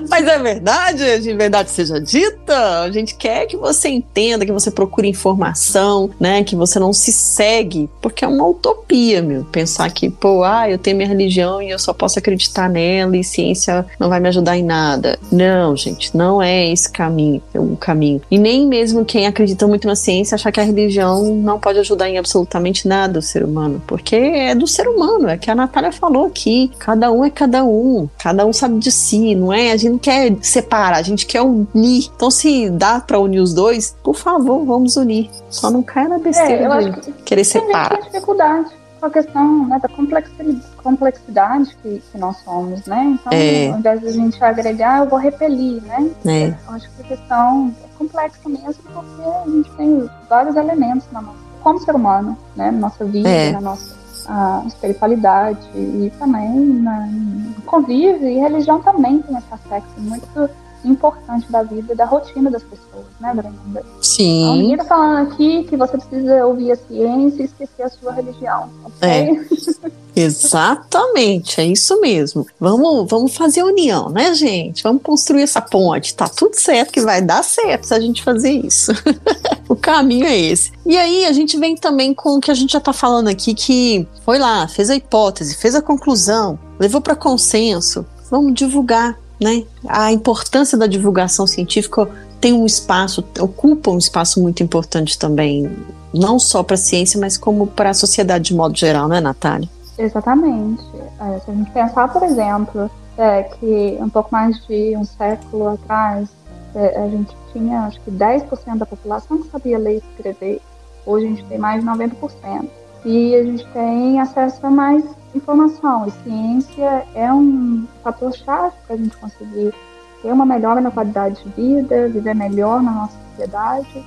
Mas é verdade, de verdade seja dita. A gente quer que você entenda, que você procure informação, né? Que você não se segue, porque é uma utopia, meu. Pensar que, pô, ah, eu tenho minha religião e eu só posso acreditar nela e ciência não vai me ajudar em nada. Não, gente, não é esse caminho, o caminho. E nem mesmo quem acredita muito na ciência achar que a religião não pode ajudar em absolutamente nada o ser humano, porque é do ser humano, é que a Natália falou aqui. Cada um é cada um, cada um sabe de si, não é? A gente não quer separar, a gente quer unir. Então, se dá pra unir os dois, por favor, vamos unir. Só não caia na É, besteira eu de que querer separar. tem dificuldade com a questão né, da complexi- complexidade que, que nós somos, né? Então, É. ao invés de a gente agregar, eu vou repelir, né? né? Eu acho que a questão é complexa mesmo, porque a gente tem vários elementos na nossa, como ser humano, né? Na nossa vida, É. na nossa a espiritualidade e também na, no convívio e religião também tem esse aspecto muito importante da vida e da rotina das pessoas, né, Brenda? Então, Sim. ninguém tá falando aqui que você precisa ouvir a ciência e esquecer a sua religião, ok? É. Exatamente, é isso mesmo. Vamos, vamos fazer união, né, gente? Vamos construir essa ponte. Tá tudo certo que vai dar certo se a gente fazer isso. o caminho é esse. E aí a gente vem também com o que a gente já tá falando aqui, que foi lá, fez a hipótese, fez a conclusão, levou para consenso. Vamos divulgar, né? A importância da divulgação científica tem um espaço, ocupa um espaço muito importante também, não só para a ciência, mas como para a sociedade de modo geral, né, Natália? Exatamente. É, se a gente pensar, por exemplo, é, que um pouco mais de um século atrás é, a gente tinha acho que 10% da população que sabia ler e escrever. Hoje a gente tem mais de 90%. E a gente tem acesso a mais informação. E ciência é um fator-chave para a gente conseguir ter uma melhora na qualidade de vida, viver melhor na nossa sociedade.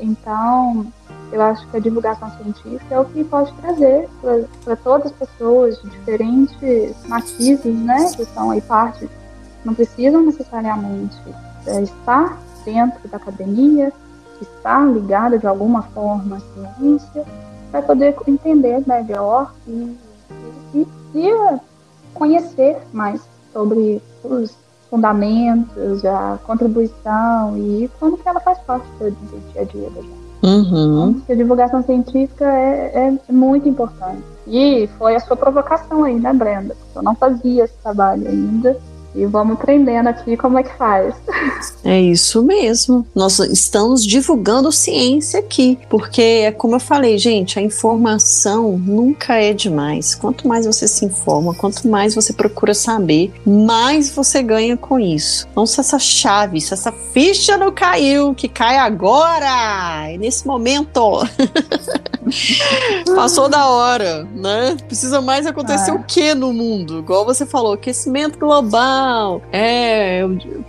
Então, eu acho que a divulgação científica é o que pode trazer para todas as pessoas diferentes matizes, né, que são aí parte, não precisam necessariamente é, estar dentro da academia, estar ligada de alguma forma à ciência, para poder entender melhor e, e, e conhecer mais sobre os fundamentos, a contribuição e como que ela faz parte do dia a dia da gente. Uhum. A divulgação científica é, é, muito importante. E foi a sua provocação aí, né, Brenda? Eu não fazia esse trabalho ainda. E vamos aprendendo aqui como é que faz. É isso mesmo. Nós estamos divulgando ciência aqui, porque é como eu falei, gente, a informação nunca é demais. Quanto mais você se informa, quanto mais você procura saber, mais você ganha com isso. Então, se essa chave, se essa ficha não caiu, que cai agora, é nesse momento. Passou da hora, né? Precisa mais acontecer é. o que no mundo? Igual você falou, aquecimento global. É,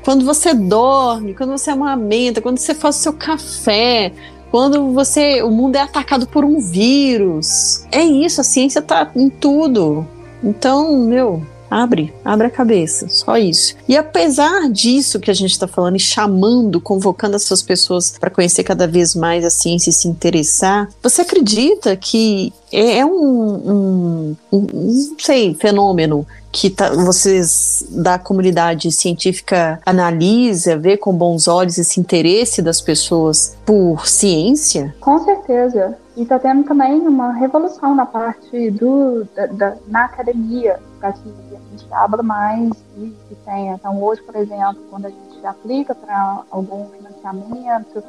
quando você dorme, quando você amamenta, quando você faz o seu café, quando você, o mundo é atacado por um vírus. É isso, a ciência tá em tudo. Então, meu, Abre, abre a cabeça, só isso. E apesar disso que a gente está falando e chamando, convocando essas pessoas para conhecer cada vez mais a ciência e se interessar, você acredita que é, é um, um, um sei, fenômeno que tá, vocês da comunidade científica analisa, vê com bons olhos esse interesse das pessoas por ciência? Com certeza. E está tendo também uma revolução na parte do, da, da na academia, para que a gente abra mais e, e tenha. Então, hoje, por exemplo, quando a gente aplica para algum financiamento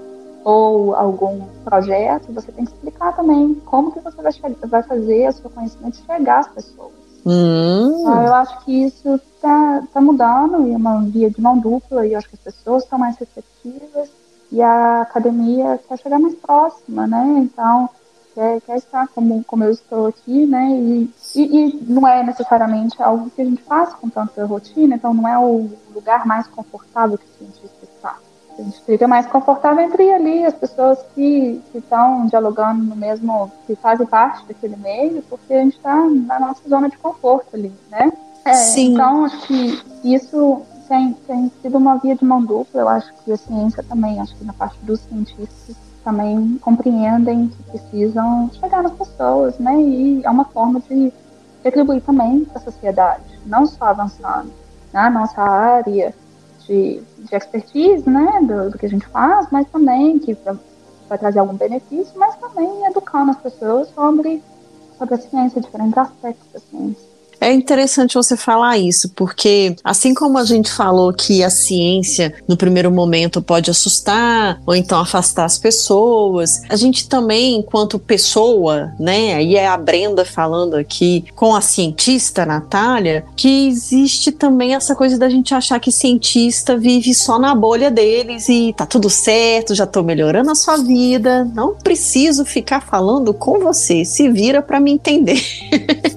ou algum projeto, você tem que explicar também como que você vai, vai fazer o seu conhecimento chegar às pessoas. Hum. Então, eu acho que isso está tá mudando e é uma via de mão dupla e eu acho que as pessoas estão mais receptivas e a academia quer chegar mais próxima, né? Então, quer, quer estar como, como eu estou aqui, né? E, e, e, não é necessariamente algo que a gente faz com tanta rotina, então não é o lugar mais confortável que cientista está. A gente fica mais confortável entre ali as pessoas que estão dialogando no mesmo, que fazem parte daquele meio, porque a gente está na nossa zona de conforto ali, né? É, Sim. Então, acho que isso tem, tem sido uma via de mão dupla. Eu acho que a ciência também, acho que na parte dos cientistas, também compreendem que precisam chegar nas pessoas, né? E é uma forma de retribuir também para a sociedade, não só avançando na nossa área de, de expertise, né, do, do, que a gente faz, mas também que vai trazer algum benefício, mas também educando as pessoas sobre, sobre a ciência, diferentes aspectos da ciência. É interessante você falar isso, porque assim como a gente falou que a ciência no primeiro momento pode assustar ou então afastar as pessoas, a gente também, enquanto pessoa, né, aí é a Brenda falando aqui com a cientista Natália, que existe também essa coisa da gente achar que cientista vive só na bolha deles e tá tudo certo, já tô melhorando a sua vida, não preciso ficar falando com você, se vira para me entender.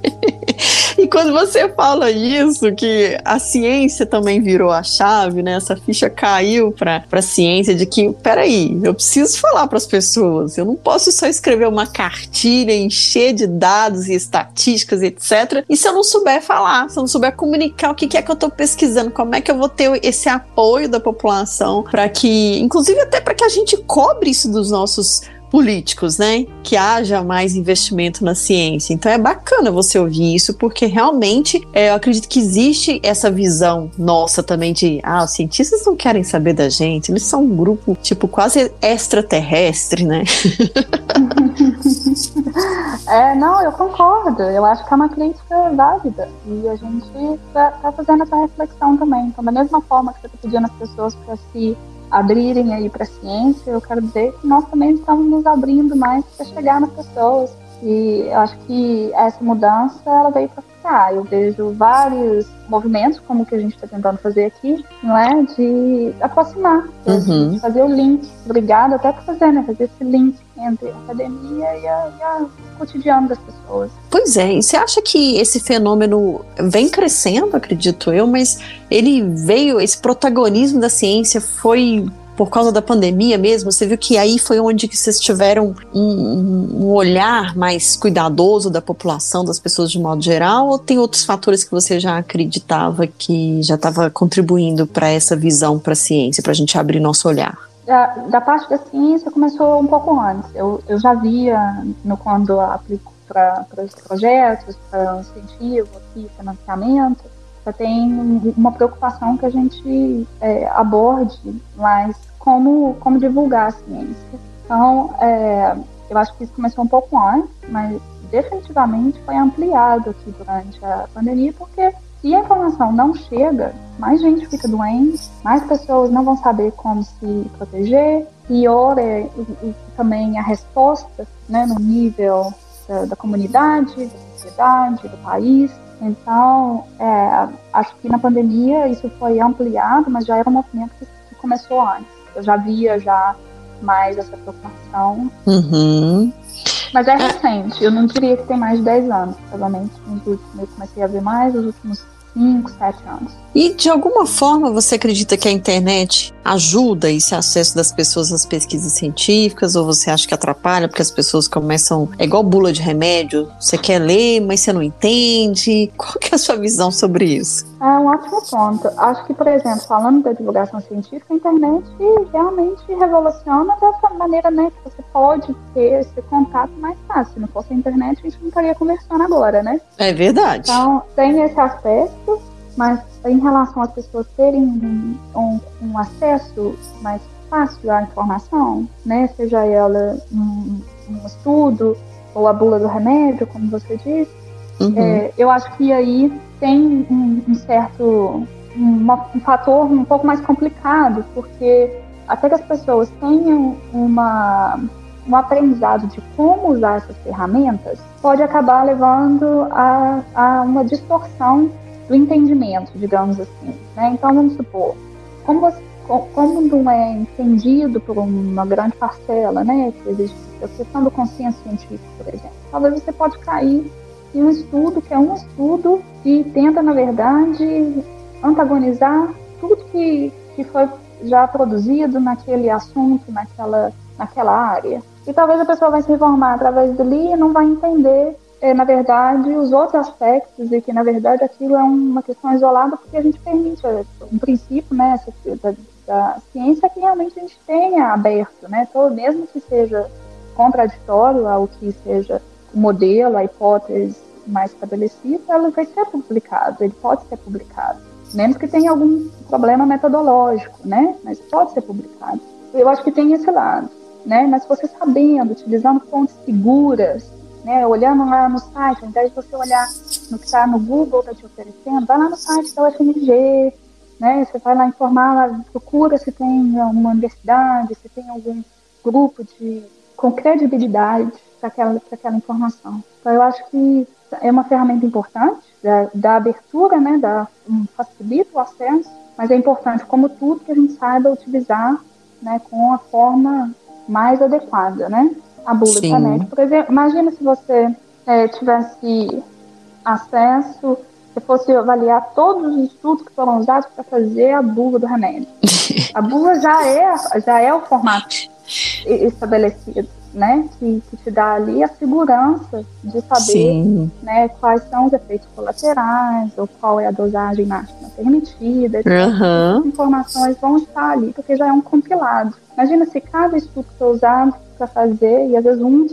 Quando você fala isso, que a ciência também virou a chave, né? Essa ficha caiu para a ciência de que, peraí, eu preciso falar para as pessoas. Eu não posso só escrever uma cartilha, encher de dados e estatísticas, etc. E se eu não souber falar, se eu não souber comunicar o que é que eu estou pesquisando, como é que eu vou ter esse apoio da população para que, inclusive até para que a gente cobre isso dos nossos políticos, né? Que haja mais investimento na ciência. Então é bacana você ouvir isso, porque realmente é, eu acredito que existe essa visão nossa também de ah, os cientistas não querem saber da gente, eles são um grupo tipo quase extraterrestre, né? é, não, eu concordo. Eu acho que é uma crítica válida. E a gente tá, tá fazendo essa reflexão também. Então, da mesma forma que você tá pedindo às pessoas para se abrirem aí para a ciência, eu quero dizer que nós também estamos nos abrindo mais para chegar nas pessoas. E eu acho que essa mudança ela veio para ficar. Eu vejo vários movimentos, como o que a gente está tentando fazer aqui, não é? De aproximar, uhum. de fazer o link. Obrigada até por fazer, né? Fazer esse link entre a academia e, a, e a, o cotidiano das pessoas. Pois é, e você acha que esse fenômeno vem crescendo, acredito eu, mas ele veio, esse protagonismo da ciência foi por causa da pandemia mesmo, você viu que aí foi onde que vocês tiveram um, um, olhar mais cuidadoso da população, das pessoas de modo geral, ou tem outros fatores que você já acreditava que já estava contribuindo para essa visão para a ciência, para a gente abrir nosso olhar? Da, da, parte da ciência começou um pouco antes. Eu, eu já via no, quando aplico para os projetos, para incentivo aqui, financiamento, já tem uma preocupação que a gente é, aborde mais como, como divulgar a ciência. Então, é, eu acho que isso começou um pouco antes, mas definitivamente foi ampliado aqui durante a pandemia, porque se a informação não chega, mais gente fica doente, mais pessoas não vão saber como se proteger, pior é e, também a resposta né, no nível da, da, comunidade, da sociedade, do país. Então, é, acho que na pandemia isso foi ampliado, mas já era um movimento que, que começou antes eu já via já mais essa preocupação. Uhum. Mas é recente, eu não diria que tem mais de 10 anos, provavelmente nos últimos, eu comecei a ver mais nos últimos 5, 7 anos. E de alguma forma você acredita que a internet ajuda esse acesso das pessoas às pesquisas científicas ou você acha que atrapalha porque as pessoas começam é igual bula de remédio, você quer ler, mas você não entende. Qual que é a sua visão sobre isso? É um ótimo ponto. Acho que, por exemplo, falando da divulgação científica, a internet realmente revoluciona dessa maneira, né, que você pode ter esse contato mais fácil. Se não fosse a internet, a gente não estaria conversando agora, né? É verdade. Então, tem esse aspecto mas em relação às pessoas terem um, um, um acesso mais fácil à informação, né, seja ela um, um estudo ou a bula do remédio, como você disse, uhum. é, eu acho que aí tem um, certo uma, um fator um pouco mais complicado, porque até que as pessoas tenham uma, um aprendizado de como usar essas ferramentas, pode acabar levando a, a uma distorção do entendimento, digamos assim. Né? Então, vamos supor, como, você, como não é entendido por uma grande parcela, né, que existe a questão do consenso científico, por exemplo, talvez você pode cair em um estudo que é um estudo que tenta, na verdade, antagonizar tudo que, que foi já produzido naquele assunto, naquela, naquela área. E talvez a pessoa vai se informar através dali e não vai entender é, na verdade, os outros aspectos e que, na verdade, aquilo é uma questão isolada porque a gente permite é, um princípio né, da, da ciência que realmente a gente tenha aberto, né, todo, mesmo que seja contraditório ao que seja o modelo, a hipótese mais estabelecida, ela vai ser publicado, ele pode ser publicado, menos que tenha algum problema metodológico, né, mas pode ser publicado. Eu acho que tem esse lado, né, mas você sabendo, utilizando fontes seguras, né? Olhando lá no site, ao invés de você olhar no que está no Google está te oferecendo, vai lá no site da UFMG, né? Você vai lá informar, lá, procura se tem uma universidade, se tem algum grupo de com credibilidade para aquela, aquela informação. Então eu acho que é uma ferramenta importante da, da abertura, né? Da, um, facilita o acesso, mas é importante, como tudo, que a gente saiba utilizar né, com a forma mais adequada, né? A bula Sim. remédio. Por exemplo, imagina se você é, tivesse acesso, se fosse avaliar todos os estudos que foram usados para fazer a bula do remédio. a bula já é, já é o formato estabelecido, né? Que, que te dá ali a segurança de saber né, quais são os efeitos colaterais ou qual é a dosagem máxima permitida. Uhum. As informações vão estar ali, porque já é um compilado. Imagina se cada estudo que foi usado para fazer, e às vezes um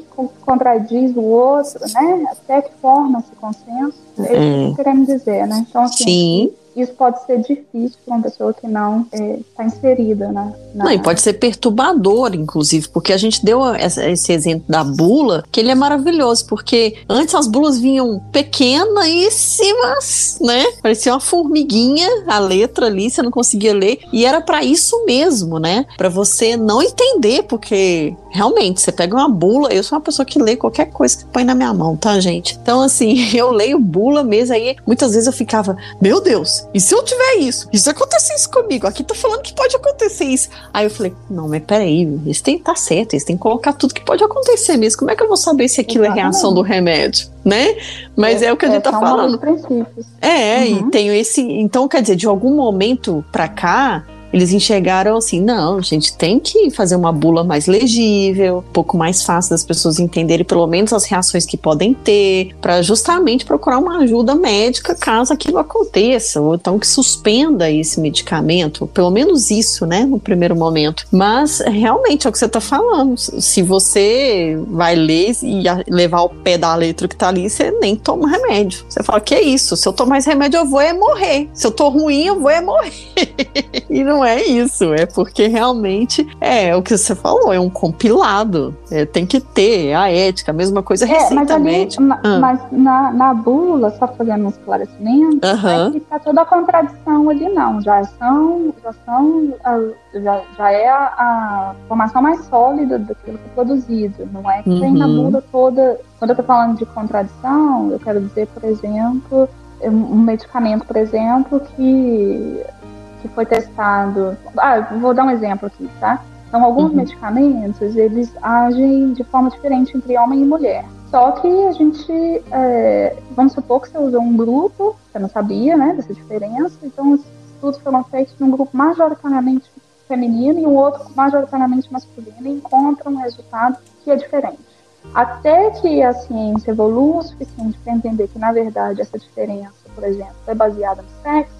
contradiz o outro, né? Até que forma esse consenso. É isso que queremos dizer, né? Então, assim, Sim. Isso pode ser difícil para uma pessoa que não está é, tá inserida na, na. Não, e pode ser perturbador, inclusive, porque a gente deu esse exemplo da bula, que ele é maravilhoso, porque antes as bulas vinham pequeníssimas, né? Parecia uma formiguinha a letra ali, você não conseguia ler, e era para isso mesmo, né? Para você não entender, porque realmente você pega uma bula, eu sou uma pessoa que lê qualquer coisa que põe na minha mão, tá, gente? Então, assim, eu leio bula mesmo, aí muitas vezes eu ficava, meu Deus, e se eu tiver isso? E se acontecer isso comigo? Aqui tá falando que pode acontecer isso. Aí eu falei, não, mas peraí, isso tem que tá certo, isso tem que colocar tudo que pode acontecer mesmo. Como é que eu vou saber se aquilo Exatamente. é reação do remédio, né? Mas é, é o que a gente tá falando. É, uhum. e tenho esse. Então, quer dizer, de algum momento pra cá, eles enxergaram assim: não, a gente tem que fazer uma bula mais legível, um pouco mais fácil das pessoas entenderem pelo menos as reações que podem ter, para justamente procurar uma ajuda médica caso aquilo aconteça, ou então que suspenda esse medicamento, pelo menos isso, né, no primeiro momento. Mas realmente é o que você está falando. Se você vai ler e levar o pé da letra que tá ali, você nem toma remédio. Você fala: que é isso? Se eu tomar esse remédio, eu vou é morrer. Se eu tô ruim, eu vou é morrer. e não é isso, é porque realmente é o que você falou, é um compilado. É, tem que ter a ética, a mesma coisa é, receita mas ali, na, ah. Mas na, na bula, só fazendo um esclarecimento, uhum. é tá toda a contradição ali, não. Já são, já são, já, já é a, a formação mais sólida daquilo que é produzido. Não é que uhum. tem na uhum. bula toda. Quando eu tô falando de contradição, eu quero dizer, por exemplo, um medicamento, por exemplo, que que foi testado. Ah, vou dar um exemplo aqui, tá? Então, alguns uhum. medicamentos, eles agem de forma diferente entre homem e mulher. Só que a gente, é, vamos supor que você usou um grupo, você não sabia, né, dessa diferença, então os estudos foram feitos num grupo majoritariamente feminino e um outro majoritariamente masculino e encontram um resultado que é diferente. Até que a ciência evolua o suficiente para entender que, na verdade, essa diferença, por exemplo, é baseada no sexo,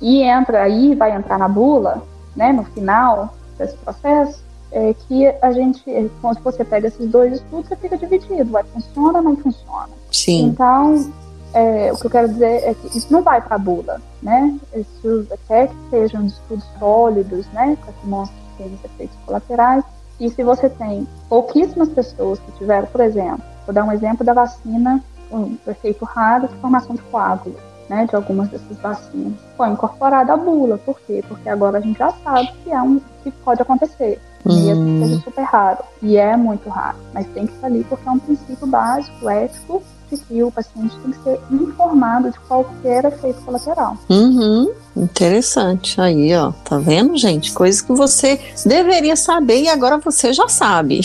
e entra aí, vai entrar na bula, né, no final desse processo, é que a gente, quando você pega esses dois estudos, você fica dividido, vai funciona ou não funciona. Sim. Então, é, o que eu quero dizer é que isso não vai para a bula, né? Isso até que sejam estudos sólidos, né, para que mostrem que tem efeitos colaterais. E se você tem pouquíssimas pessoas que tiveram, por exemplo, vou dar um exemplo da vacina, um efeito raro de formação de coágulo né, de algumas dessas vacinas, foi incorporada a bula. Por quê? Porque agora a gente já sabe que é um que pode acontecer. Mesmo que seja hum. super raro. E é muito raro. Mas tem que estar ali porque é um princípio básico, ético, de que o paciente tem que ser informado de qualquer efeito colateral. Uhum. Interessante. Aí, ó, tá vendo, gente? Coisas que você deveria saber e agora você já sabe.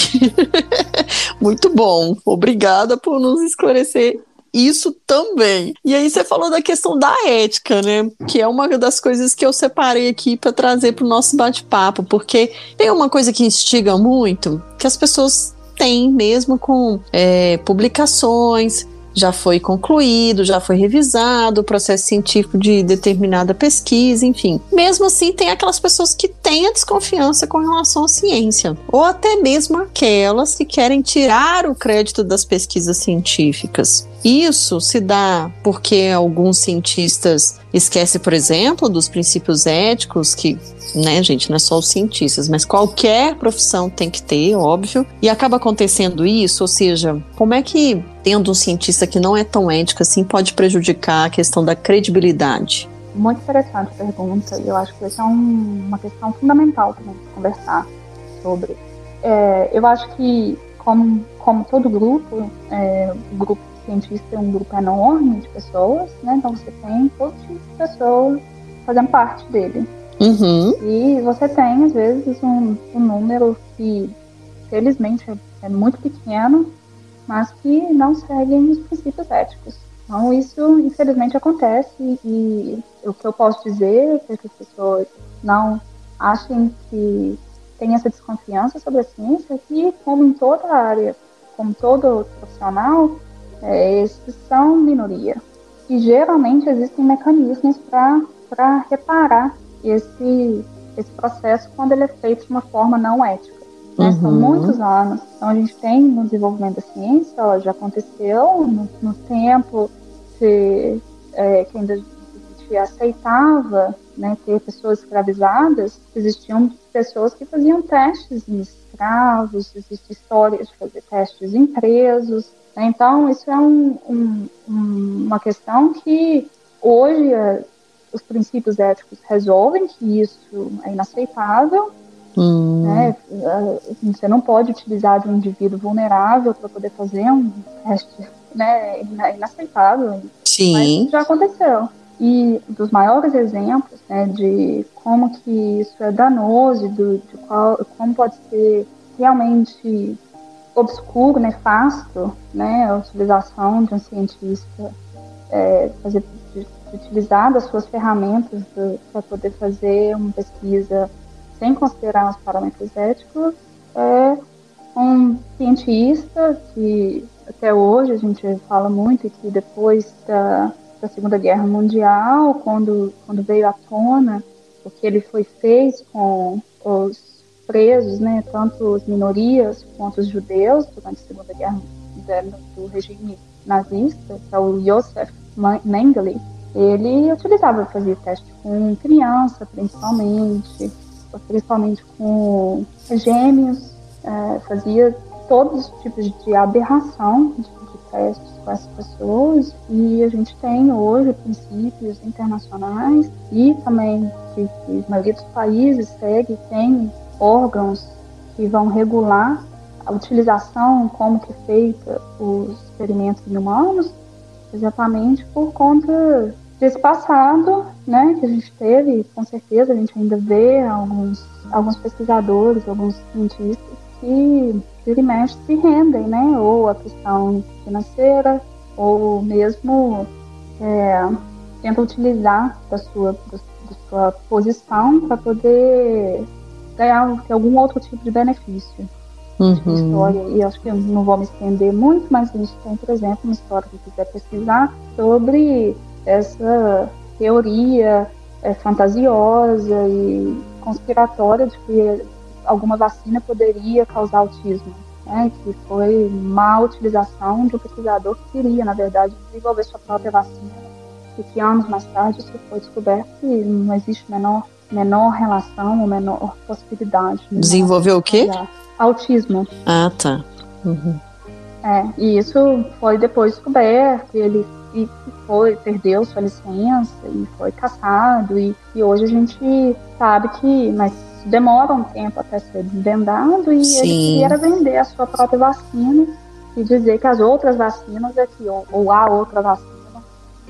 Muito bom. Obrigada por nos esclarecer isso também. E aí você falou da questão da ética, né? Que é uma das coisas que eu separei aqui para trazer para o nosso bate-papo, porque tem uma coisa que instiga muito, que as pessoas têm mesmo com é, publicações, já foi concluído, já foi revisado o processo científico de determinada pesquisa, enfim. Mesmo assim, tem aquelas pessoas que têm a desconfiança com relação à ciência, ou até mesmo aquelas que querem tirar o crédito das pesquisas científicas. Isso se dá porque alguns cientistas esquecem, por exemplo, dos princípios éticos que, né, gente, não é só os cientistas, mas qualquer profissão tem que ter, óbvio, e acaba acontecendo isso, ou seja, como é que tendo um cientista que não é tão ético assim pode prejudicar a questão da credibilidade? Muito interessante a pergunta, e eu acho que essa é um, uma questão fundamental para conversar sobre. É, eu acho que, como, como todo grupo, é, o grupo cientista é um grupo enorme de pessoas, né? Então você tem todo tipo de pessoas fazendo parte dele. Uhum. E você tem, às vezes, um, um número que, felizmente, é, é muito pequeno, mas que não seguem os princípios éticos. Então, isso, infelizmente, acontece e o que eu posso dizer é que as pessoas não achem que tem essa desconfiança sobre a ciência, que, como em toda área, como todo profissional, é, esses são minoria. E geralmente existem mecanismos para reparar esse, esse processo quando ele é feito de uma forma não ética. Né? Uhum. São muitos anos. Então a gente tem no desenvolvimento da ciência, ó, já aconteceu no, no tempo que, é, que ainda gente aceitava né, ter pessoas escravizadas, existiam pessoas que faziam testes em escravos, existe história de fazer testes em presos. Então, isso é um, um, uma questão que hoje é, os princípios éticos resolvem que isso é inaceitável. Hum. Né? Você não pode utilizar de um indivíduo vulnerável para poder fazer um teste né, inaceitável. Sim. Mas já aconteceu. E dos maiores exemplos né, de como que isso é danoso, do, de qual, como pode ser realmente obscuro, nefasto, né, a utilização de um cientista é, fazer, de, de utilizar das suas ferramentas para poder fazer uma pesquisa sem considerar os parâmetros éticos, é um cientista que até hoje a gente fala muito que depois da, da Segunda Guerra Mundial, quando, quando veio à tona o que ele foi fez com os presos, né, tanto as minorias quanto os judeus durante a Segunda Guerra do regime nazista, que é o Josef Mengele, ele utilizava, fazia teste com criança, principalmente, principalmente com gêmeos, é, fazia todos os tipos de aberração de, de testes com essas pessoas e a gente tem hoje princípios internacionais e também que, que a maioria dos países segue tem órgãos que vão regular a utilização, como que é feita os experimentos em humanos, exatamente por conta desse passado, né, que a gente teve, com certeza a gente ainda vê alguns, alguns pesquisadores, alguns cientistas que vira e mexe se rendem, né? Ou a questão financeira, ou mesmo é, tenta utilizar da sua, da, sua posição para poder ganhar algum outro tipo de benefício. Uhum. De história, e acho que eu não vou me estender muito, mas a gente tem, por exemplo, uma história que quiser pesquisar sobre essa teoria é, fantasiosa e conspiratória de que alguma vacina poderia causar autismo, né, que foi má utilização de um pesquisador que queria, na verdade, desenvolver sua própria vacina, e que anos mais tarde isso foi descoberto que não existe menor, menor relação ou menor possibilidade. De Desenvolveu o quê? Autismo. Ah, tá. Uhum. É, e isso foi depois descoberto, e ele e foi, perdeu sua licença e foi caçado, e, e hoje a gente sabe que, mas demora um tempo até ser desvendado e Sim. ele queria vender a sua própria vacina e dizer que as outras vacinas é que, ou, ou a outra vacina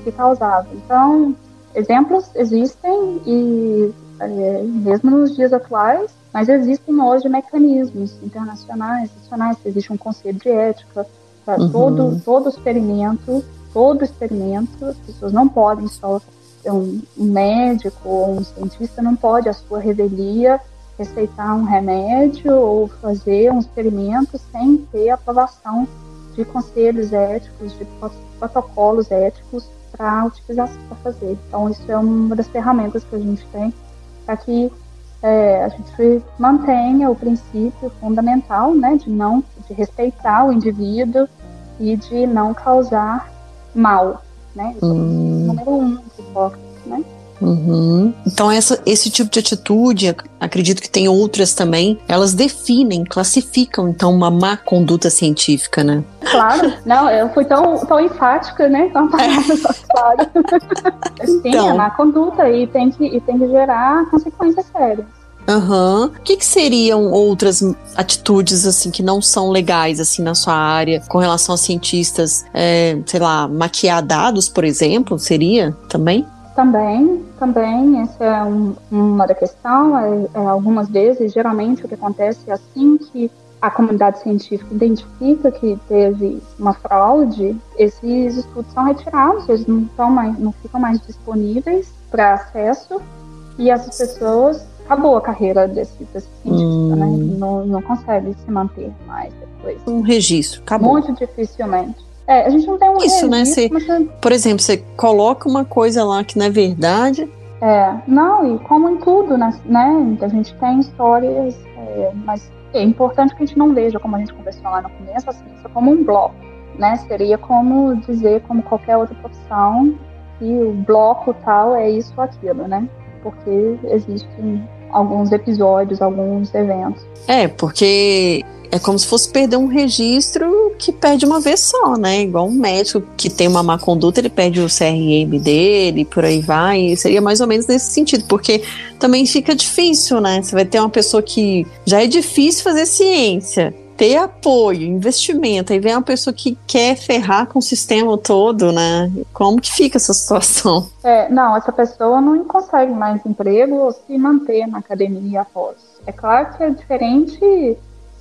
que causava. Então, exemplos existem e é, mesmo nos dias atuais, mas existem hoje mecanismos internacionais, nacionais, existe um conselho de ética para uhum. todo, todo experimento, todo experimento, as pessoas não podem só um, um médico ou um cientista não pode, a sua revelia, receitar um remédio ou fazer um experimento sem ter aprovação de conselhos éticos, de protocolos éticos para utilizar, para fazer. Então, isso é uma das ferramentas que a gente tem para que é, a gente mantenha o princípio fundamental, né, de não, de respeitar o indivíduo e de não causar mal, né? Isso hum. é o número um que importa, né? Uhum. Então, essa, esse tipo de atitude, acredito que tem outras também, elas definem, classificam, então, uma má conduta científica, né? Claro, não, eu fui tão, tão enfática, né? Tão claro. Sim, então, é má conduta e tem que, e tem que gerar consequências sérias. Aham. Uhum. O que, que, seriam outras atitudes, assim, que não são legais, assim, na sua área, com relação a cientistas, é, sei lá, maquiar dados, por exemplo, seria também? Também, também, essa é um, uma da questão. É, é, algumas vezes, geralmente, o que acontece é assim que a comunidade científica identifica que teve uma fraude, esses estudos são retirados, eles não, estão mais, não ficam mais disponíveis para acesso e essas pessoas acabou a carreira desse, desse cientista, né? hum. né? Não, não consegue se manter mais depois. Um registro, acabou. Muito dificilmente. É, a gente não tem um Isso, né? Você, por exemplo, você coloca uma coisa lá que não é verdade. É, não, e como em tudo, né? né a gente tem histórias, é, mas é importante que a gente não veja, como a gente conversou lá no começo, a ciência como um bloco, né? Seria como dizer, como qualquer outra profissão, que o bloco tal é isso ou aquilo, né? Porque existem alguns episódios, alguns eventos. É, porque é como se fosse perder um registro que perde uma vez só, né? Igual um médico que tem uma má conduta, ele perde o CRM dele, por aí vai. Seria mais ou menos nesse sentido, porque também fica difícil, né? Você vai ter uma pessoa que já é difícil fazer ciência ter apoio, investimento, aí vem uma pessoa que quer ferrar com o sistema todo, né? Como que fica essa situação? É, não, essa pessoa não consegue mais emprego ou se manter na academia após. É claro que é diferente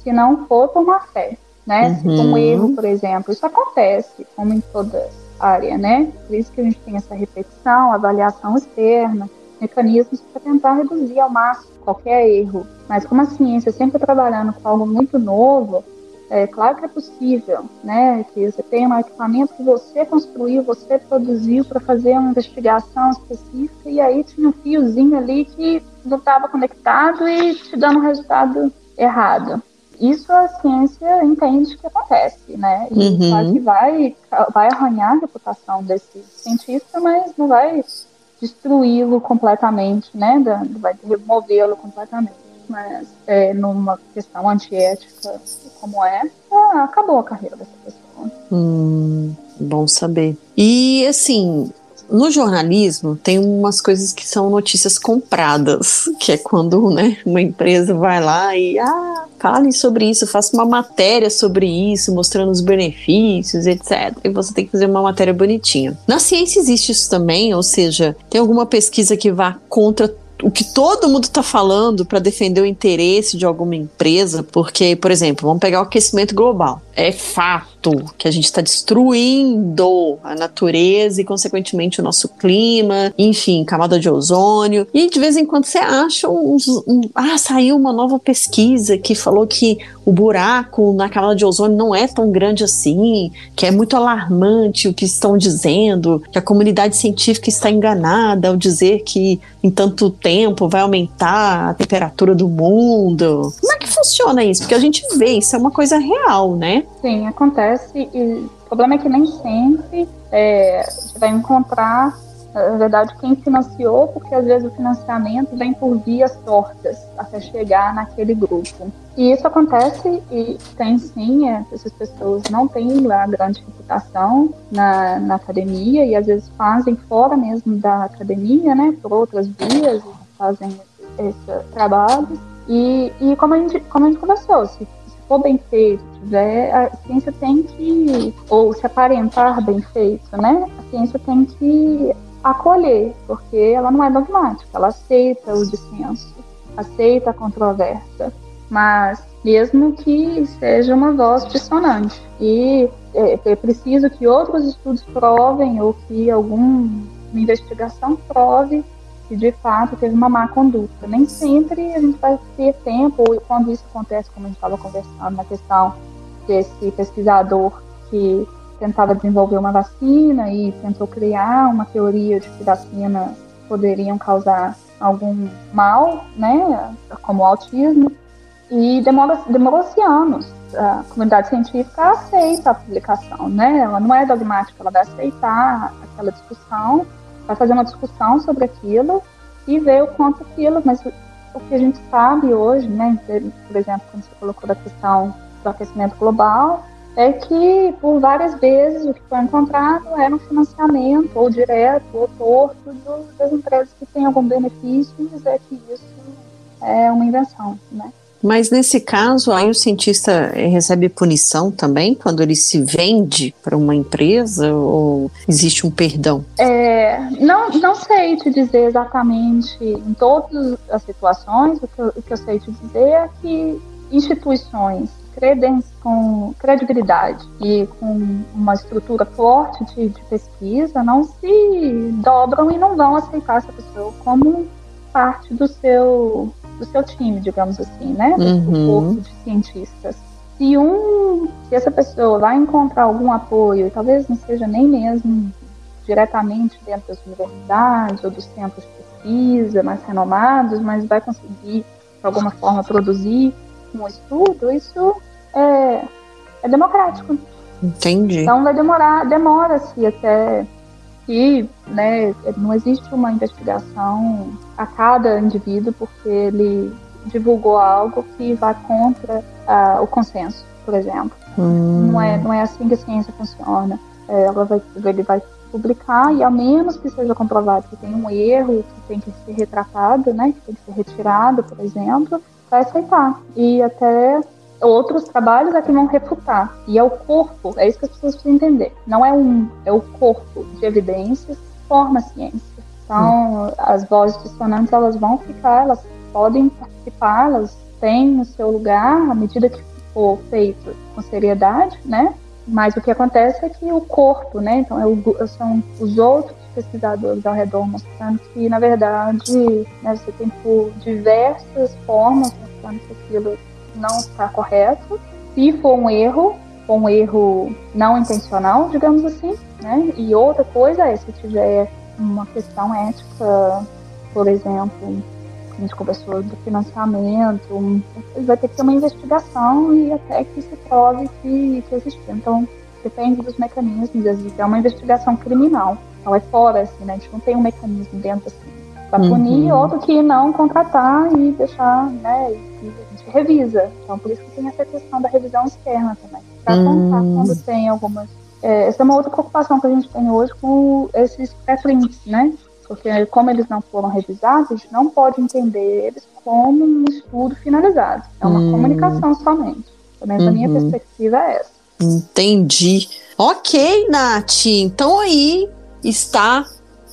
se não for por má fé, né? Uhum. Um erro, por exemplo, isso acontece, como em toda área, né? Por isso que a gente tem essa repetição, avaliação externa, mecanismos para tentar reduzir ao máximo qualquer erro. Mas como a ciência sempre trabalhando com algo muito novo, é claro que é possível, né? Que você tem um equipamento que você construiu, você produziu para fazer uma investigação específica e aí tinha um fiozinho ali que não estava conectado e te dando um resultado errado. Isso a ciência entende que acontece, né? E uhum. claro que vai, vai arranhar a reputação desse cientista, mas não vai destruí-lo completamente, né? Vai removê-lo completamente. Mas é, numa questão antiética como essa, acabou a carreira dessa pessoa. Hum, bom saber. E assim, no jornalismo tem umas coisas que são notícias compradas, que é quando né, uma empresa vai lá e ah, fale sobre isso, faça uma matéria sobre isso, mostrando os benefícios, etc. E você tem que fazer uma matéria bonitinha. Na ciência existe isso também, ou seja, tem alguma pesquisa que vá contra o que todo mundo está falando para defender o interesse de alguma empresa, porque, por exemplo, vamos pegar o aquecimento global. É fato que a gente está destruindo a natureza e, consequentemente, o nosso clima, enfim, camada de ozônio. E de vez em quando você acha. Um, ah, saiu uma nova pesquisa que falou que o buraco na camada de ozônio não é tão grande assim, que é muito alarmante o que estão dizendo, que a comunidade científica está enganada ao dizer que em tanto tempo vai aumentar a temperatura do mundo. Como é que funciona isso? Porque a gente vê, isso é uma coisa real, né? Sim, acontece. E o problema é que nem sempre é, você vai encontrar, na verdade, quem financiou, porque às vezes o financiamento vem por vias tortas até chegar naquele grupo. E isso acontece e tem sim, é, essas pessoas não têm lá grande reputação na, na academia e às vezes fazem fora mesmo da academia, né, por outras vias, fazem esse trabalho. E, e como, a gente, como a gente conversou, se for bem feito, tiver, a ciência tem que, ou se aparentar bem feito, né? A ciência tem que acolher, porque ela não é dogmática, ela aceita o dissenso, aceita a controvérsia, mas mesmo que seja uma voz dissonante. E é, é preciso que outros estudos provem ou que alguma investigação prove que de fato teve uma má conduta. Nem sempre a gente vai ter tempo, ou quando isso acontece, como a gente estava conversando na questão desse pesquisador que tentava desenvolver uma vacina e tentou criar uma teoria de que vacinas poderiam causar algum mal, né, como o autismo, e demorou-se anos. A comunidade científica aceita a publicação, né? Ela não é dogmática, ela vai aceitar aquela discussão vai fazer uma discussão sobre aquilo e ver o quanto aquilo, mas o que a gente sabe hoje, né, por exemplo, quando você colocou da questão do aquecimento global, é que por várias vezes o que foi encontrado era um financiamento, ou direto ou torto, das empresas que têm algum benefício e dizer que isso é uma invenção, né? Mas nesse caso, aí o cientista recebe punição também quando ele se vende para uma empresa ou existe um perdão? É, não, não sei te dizer exatamente em todas as situações. O que eu, o que eu sei te dizer é que instituições com credibilidade e com uma estrutura forte de, de, pesquisa não se dobram e não vão aceitar essa pessoa como parte do seu do seu time, digamos assim, né? Do uhum. corpo de cientistas. Se um, se essa pessoa vai encontrar algum apoio, e talvez não seja nem mesmo diretamente dentro das universidades ou dos centros de pesquisa mais renomados, mas vai conseguir de alguma forma produzir um estudo, isso é, é democrático. Entendi. Então vai demorar, demora-se até que né, não existe uma investigação a cada indivíduo porque ele divulgou algo que vai contra uh, o consenso, por exemplo. Hum. Não, é, não é assim que a ciência funciona. É, ela vai, ele vai publicar e, a menos que seja comprovado que tem um erro, que tem que ser retratado, né, que tem que ser retirado, por exemplo, vai aceitar. E até outros trabalhos é que vão refutar. E é o corpo, é isso que as pessoas precisam entender. Não é um, é o corpo de evidências que forma a ciência. Então, hum. as vozes dissonantes, elas vão ficar, elas podem participar, elas têm o seu lugar à medida que for feito com seriedade, né? Mas o que acontece é que o corpo, né? Então, são os outros pesquisadores ao redor mostrando que, na verdade, né, você tem por diversas formas mostrando que aquilo não está correto. Se for um erro, for um erro não intencional, digamos assim, né? E outra coisa é se tiver uma questão ética, por exemplo, a gente conversou do financiamento, vai ter que ter uma investigação e até que se prove que, que existiu. Então, depende dos mecanismos, é uma investigação criminal. Então é fora, assim, né? A gente não tem um mecanismo dentro assim para punir, uhum. outro que não contratar e deixar, né? E revisa. Então por isso que tem essa questão da revisão externa também. Para uhum. contar quando tem algumas. É, essa é uma outra preocupação que a gente tem hoje com esses pré-prints, né? Porque como eles não foram revisados, a gente não pode entender eles como um estudo finalizado. É uma uhum. comunicação somente. Pelo menos a minha uhum. perspectiva é essa. Entendi. Ok, Nath. Então aí está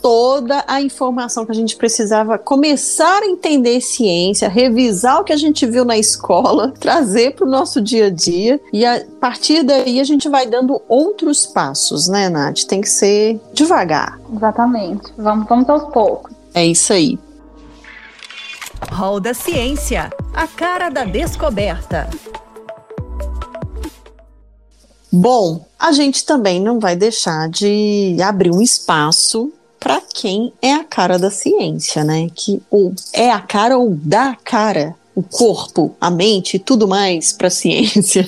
toda a informação que a gente precisava começar a entender ciência, revisar o que a gente viu na escola, trazer para o nosso dia a dia e a partir daí a gente vai dando outros passos, né, Nath? Tem que ser devagar. Exatamente. Vamos, vamos aos poucos. É isso aí. Hall da Ciência, a cara da descoberta. Bom, a gente também não vai deixar de abrir um espaço para quem é a cara da ciência, né? Que ou é a cara ou dá cara, o corpo, a mente e tudo mais para a ciência.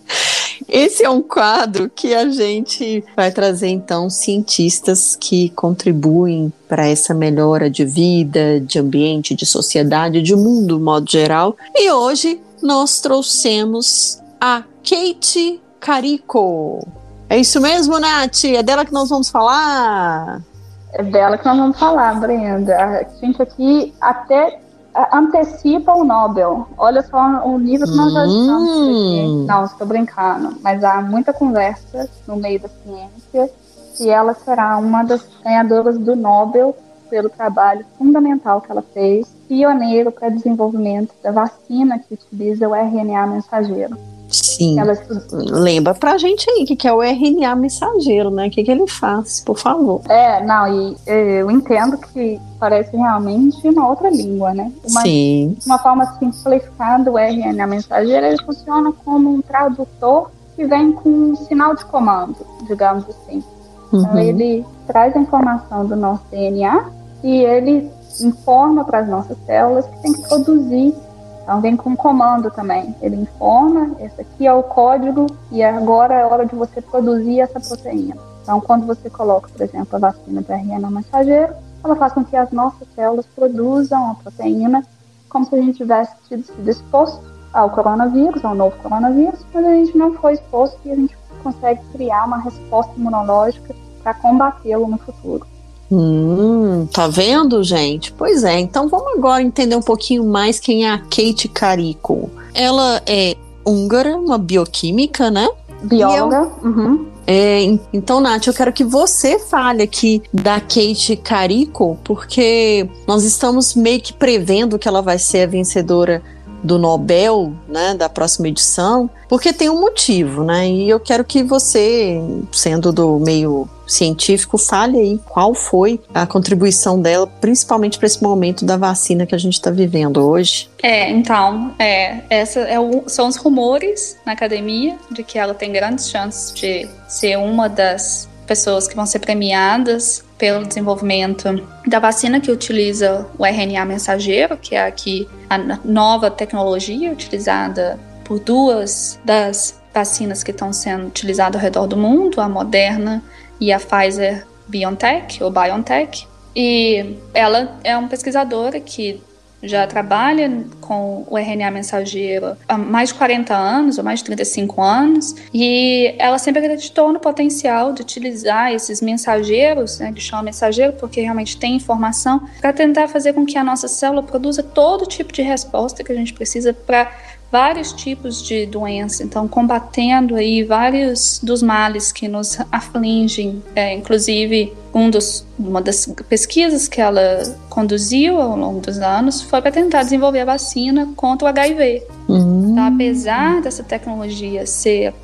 Esse é um quadro que a gente vai trazer então cientistas que contribuem para essa melhora de vida, de ambiente, de sociedade, de mundo, modo geral. E hoje nós trouxemos a Kate Carico. É isso mesmo, Nath? É dela que nós vamos falar? É dela que nós vamos falar, Brenda. A gente aqui até antecipa o Nobel. Olha só o nível que nós já estamos aqui. Hum. Não, estou brincando. Mas há muita conversa no meio da ciência e ela será uma das ganhadoras do Nobel pelo trabalho fundamental que ela fez, pioneiro para desenvolvimento da vacina que utiliza o RNA mensageiro. Sim. Ela... Lembra pra gente aí o que, que é o RNA mensageiro, né? O que, que ele faz, por favor. É, não, e eu entendo que parece realmente uma outra língua, né? Uma, Sim. Uma forma simplificada, o RNA mensageiro, ele funciona como um tradutor que vem com um sinal de comando, digamos assim. Então, uhum. Então, ele traz a informação do nosso DNA e ele informa para as nossas células que tem que produzir vem com comando também. Ele informa, esse aqui é o código e agora é hora de você produzir essa proteína. Então quando você coloca, por exemplo, a vacina do RNA mensageiro, ela faz com que as nossas células produzam a proteína como se a gente tivesse sido exposto ao coronavírus, ao novo coronavírus, mas a gente não foi exposto e a gente consegue criar uma resposta imunológica para combatê-lo no futuro. Hum, tá vendo, gente? Pois é, então vamos agora entender um pouquinho mais quem é a Kate Carico. Ela é húngara, uma bioquímica, né? Bióloga. Eu, uhum. é, então, Nath, eu quero que você fale aqui da Kate Carico, porque nós estamos meio que prevendo que ela vai ser a vencedora do Nobel, né, da próxima edição, porque tem um motivo, né? E eu quero que você, sendo do meio científico, fale aí qual foi a contribuição dela, principalmente para esse momento da vacina que a gente está vivendo hoje. É, então, é, essa é o, são os rumores na academia de que ela tem grandes chances de ser uma das pessoas que vão ser premiadas pelo desenvolvimento da vacina que utiliza o RNA mensageiro, que é aqui a nova tecnologia utilizada por duas das vacinas que estão sendo utilizadas ao redor do mundo, a Moderna e a Pfizer BioNTech, ou BioNTech, e ela é uma pesquisadora que já trabalha com o RNA mensageiro há mais de 40 anos, ou mais de 35 anos, e ela sempre acreditou no potencial de utilizar esses mensageiros, né, que chama mensageiro porque realmente tem informação, para tentar fazer com que a nossa célula produza todo tipo de resposta que a gente precisa para vários tipos de doença, então combatendo aí vários dos males que nos afligem, é, inclusive um dos, uma das pesquisas que ela conduziu ao longo dos anos foi para tentar desenvolver a vacina contra o HIV. Uhum. Então, apesar dessa tecnologia ser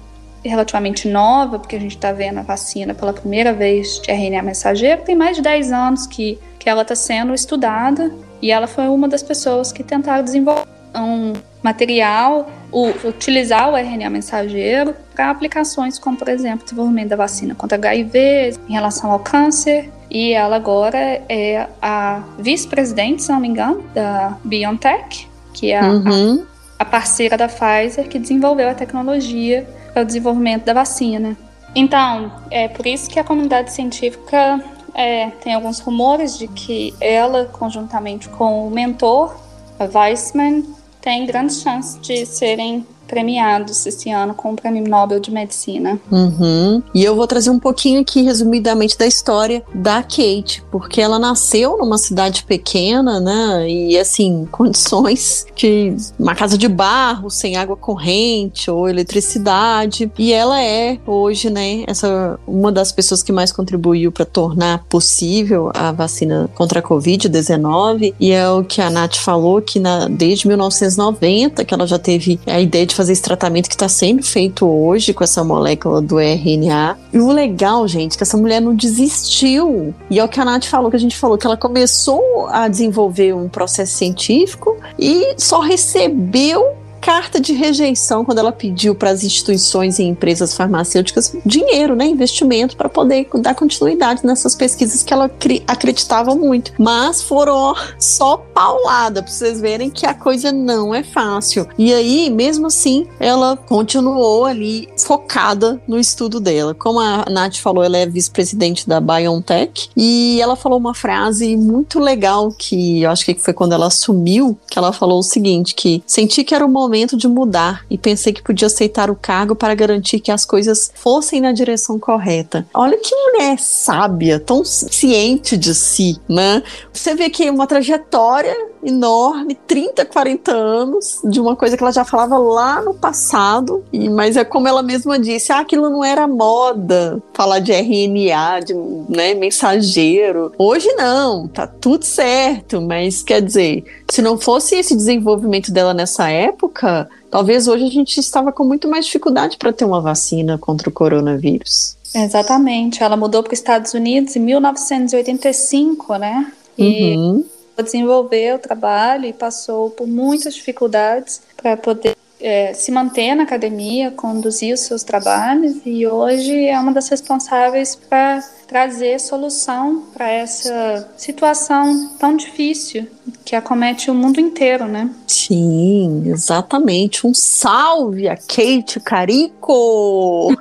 relativamente nova, porque a gente está vendo a vacina pela primeira vez de RNA mensageiro, tem mais de 10 anos que, que ela está sendo estudada e ela foi uma das pessoas que tentaram desenvolver um material, o, utilizar o RNA mensageiro para aplicações como, por exemplo, desenvolvimento da vacina contra HIV, em relação ao câncer. E ela agora é a vice-presidente, se não me engano, da BioNTech, que é a, uhum. a, a parceira da Pfizer que desenvolveu a tecnologia para o desenvolvimento da vacina. Então, é por isso que a comunidade científica é, tem alguns rumores de que ela, conjuntamente com o mentor, a Weissman, tem grandes chances de serem premiados esse ano com o Prêmio Nobel de Medicina. Uhum. E eu vou trazer um pouquinho aqui, resumidamente, da história da Kate, porque ela nasceu numa cidade pequena, né? E assim, condições que uma casa de barro, sem água corrente ou eletricidade. E ela é hoje, né, essa uma das pessoas que mais contribuiu para tornar possível a vacina contra a Covid-19. E é o que a Nath falou que na, desde 1990 que ela já teve a ideia de de fazer esse tratamento que está sendo feito hoje com essa molécula do RNA. E o legal, gente, é que essa mulher não desistiu. E é o que a Nath falou, que a gente falou, que ela começou a desenvolver um processo científico e só recebeu carta de rejeição quando ela pediu para as instituições e empresas farmacêuticas dinheiro, né, investimento para poder dar continuidade nessas pesquisas que ela acreditava muito. Mas foram só paulada para vocês verem que a coisa não é fácil. E aí, mesmo assim, ela continuou ali focada no estudo dela. Como a Nath falou, ela é vice-presidente da BioNTech e ela falou uma frase muito legal que eu acho que foi quando ela assumiu, que ela falou o seguinte, que senti que era o momento momento de mudar e pensei que podia aceitar o cargo para garantir que as coisas fossem na direção correta. Olha que mulher sábia, tão ciente de si, né? Você vê que uma trajetória enorme, 30, 40 anos, de uma coisa que ela já falava lá no passado, e, mas é como ela mesma disse, ah, aquilo não era moda, falar de RNA, de né, mensageiro. Hoje não, tá tudo certo, mas quer dizer, se não fosse esse desenvolvimento dela nessa época, talvez hoje a gente estava com muito mais dificuldade para ter uma vacina contra o coronavírus. Exatamente. Ela mudou para os Estados Unidos em 1985, né? E uhum. desenvolveu o trabalho e passou por muitas dificuldades para poder é, se manter na academia, conduzir os seus trabalhos e hoje é uma das responsáveis para trazer solução para essa situação tão difícil que acomete o mundo inteiro, né? Sim, exatamente. Um salve a Kate Carico!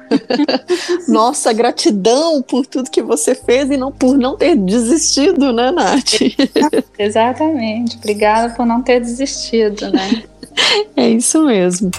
Nossa gratidão por tudo que você fez e não por não ter desistido, né, Nath? exatamente. Obrigada por não ter desistido, né? É isso mesmo.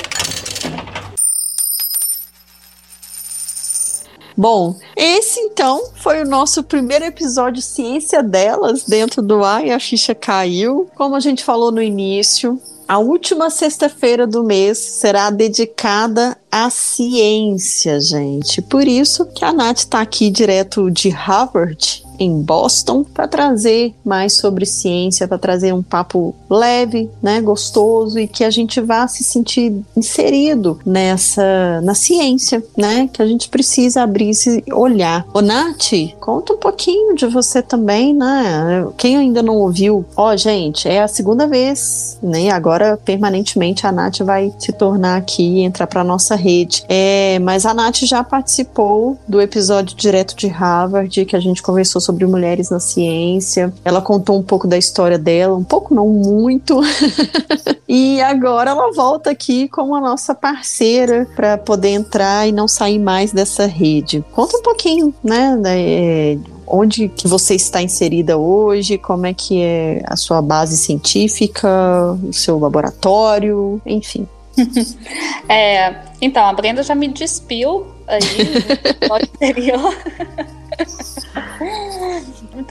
Bom, esse então foi o nosso primeiro episódio Ciência Delas dentro do ar e a ficha caiu. Como a gente falou no início, a última sexta-feira do mês será dedicada à ciência, gente. Por isso que a Nath está aqui direto de Harvard em Boston para trazer mais sobre ciência, para trazer um papo leve, né, gostoso e que a gente vá se sentir inserido nessa na ciência, né, que a gente precisa abrir esse olhar. Ô Nath, conta um pouquinho de você também, né? Quem ainda não ouviu, ó, gente, é a segunda vez, né? Agora permanentemente a Nath vai se tornar aqui entrar para nossa rede. É, mas a Nath já participou do episódio direto de Harvard que a gente conversou sobre mulheres na ciência. Ela contou um pouco da história dela, um pouco não muito. e agora ela volta aqui como a nossa parceira para poder entrar e não sair mais dessa rede. Conta um pouquinho, né, onde que você está inserida hoje, como é que é a sua base científica, o seu laboratório, enfim. é, então, a Brenda já me despiu aí no anterior.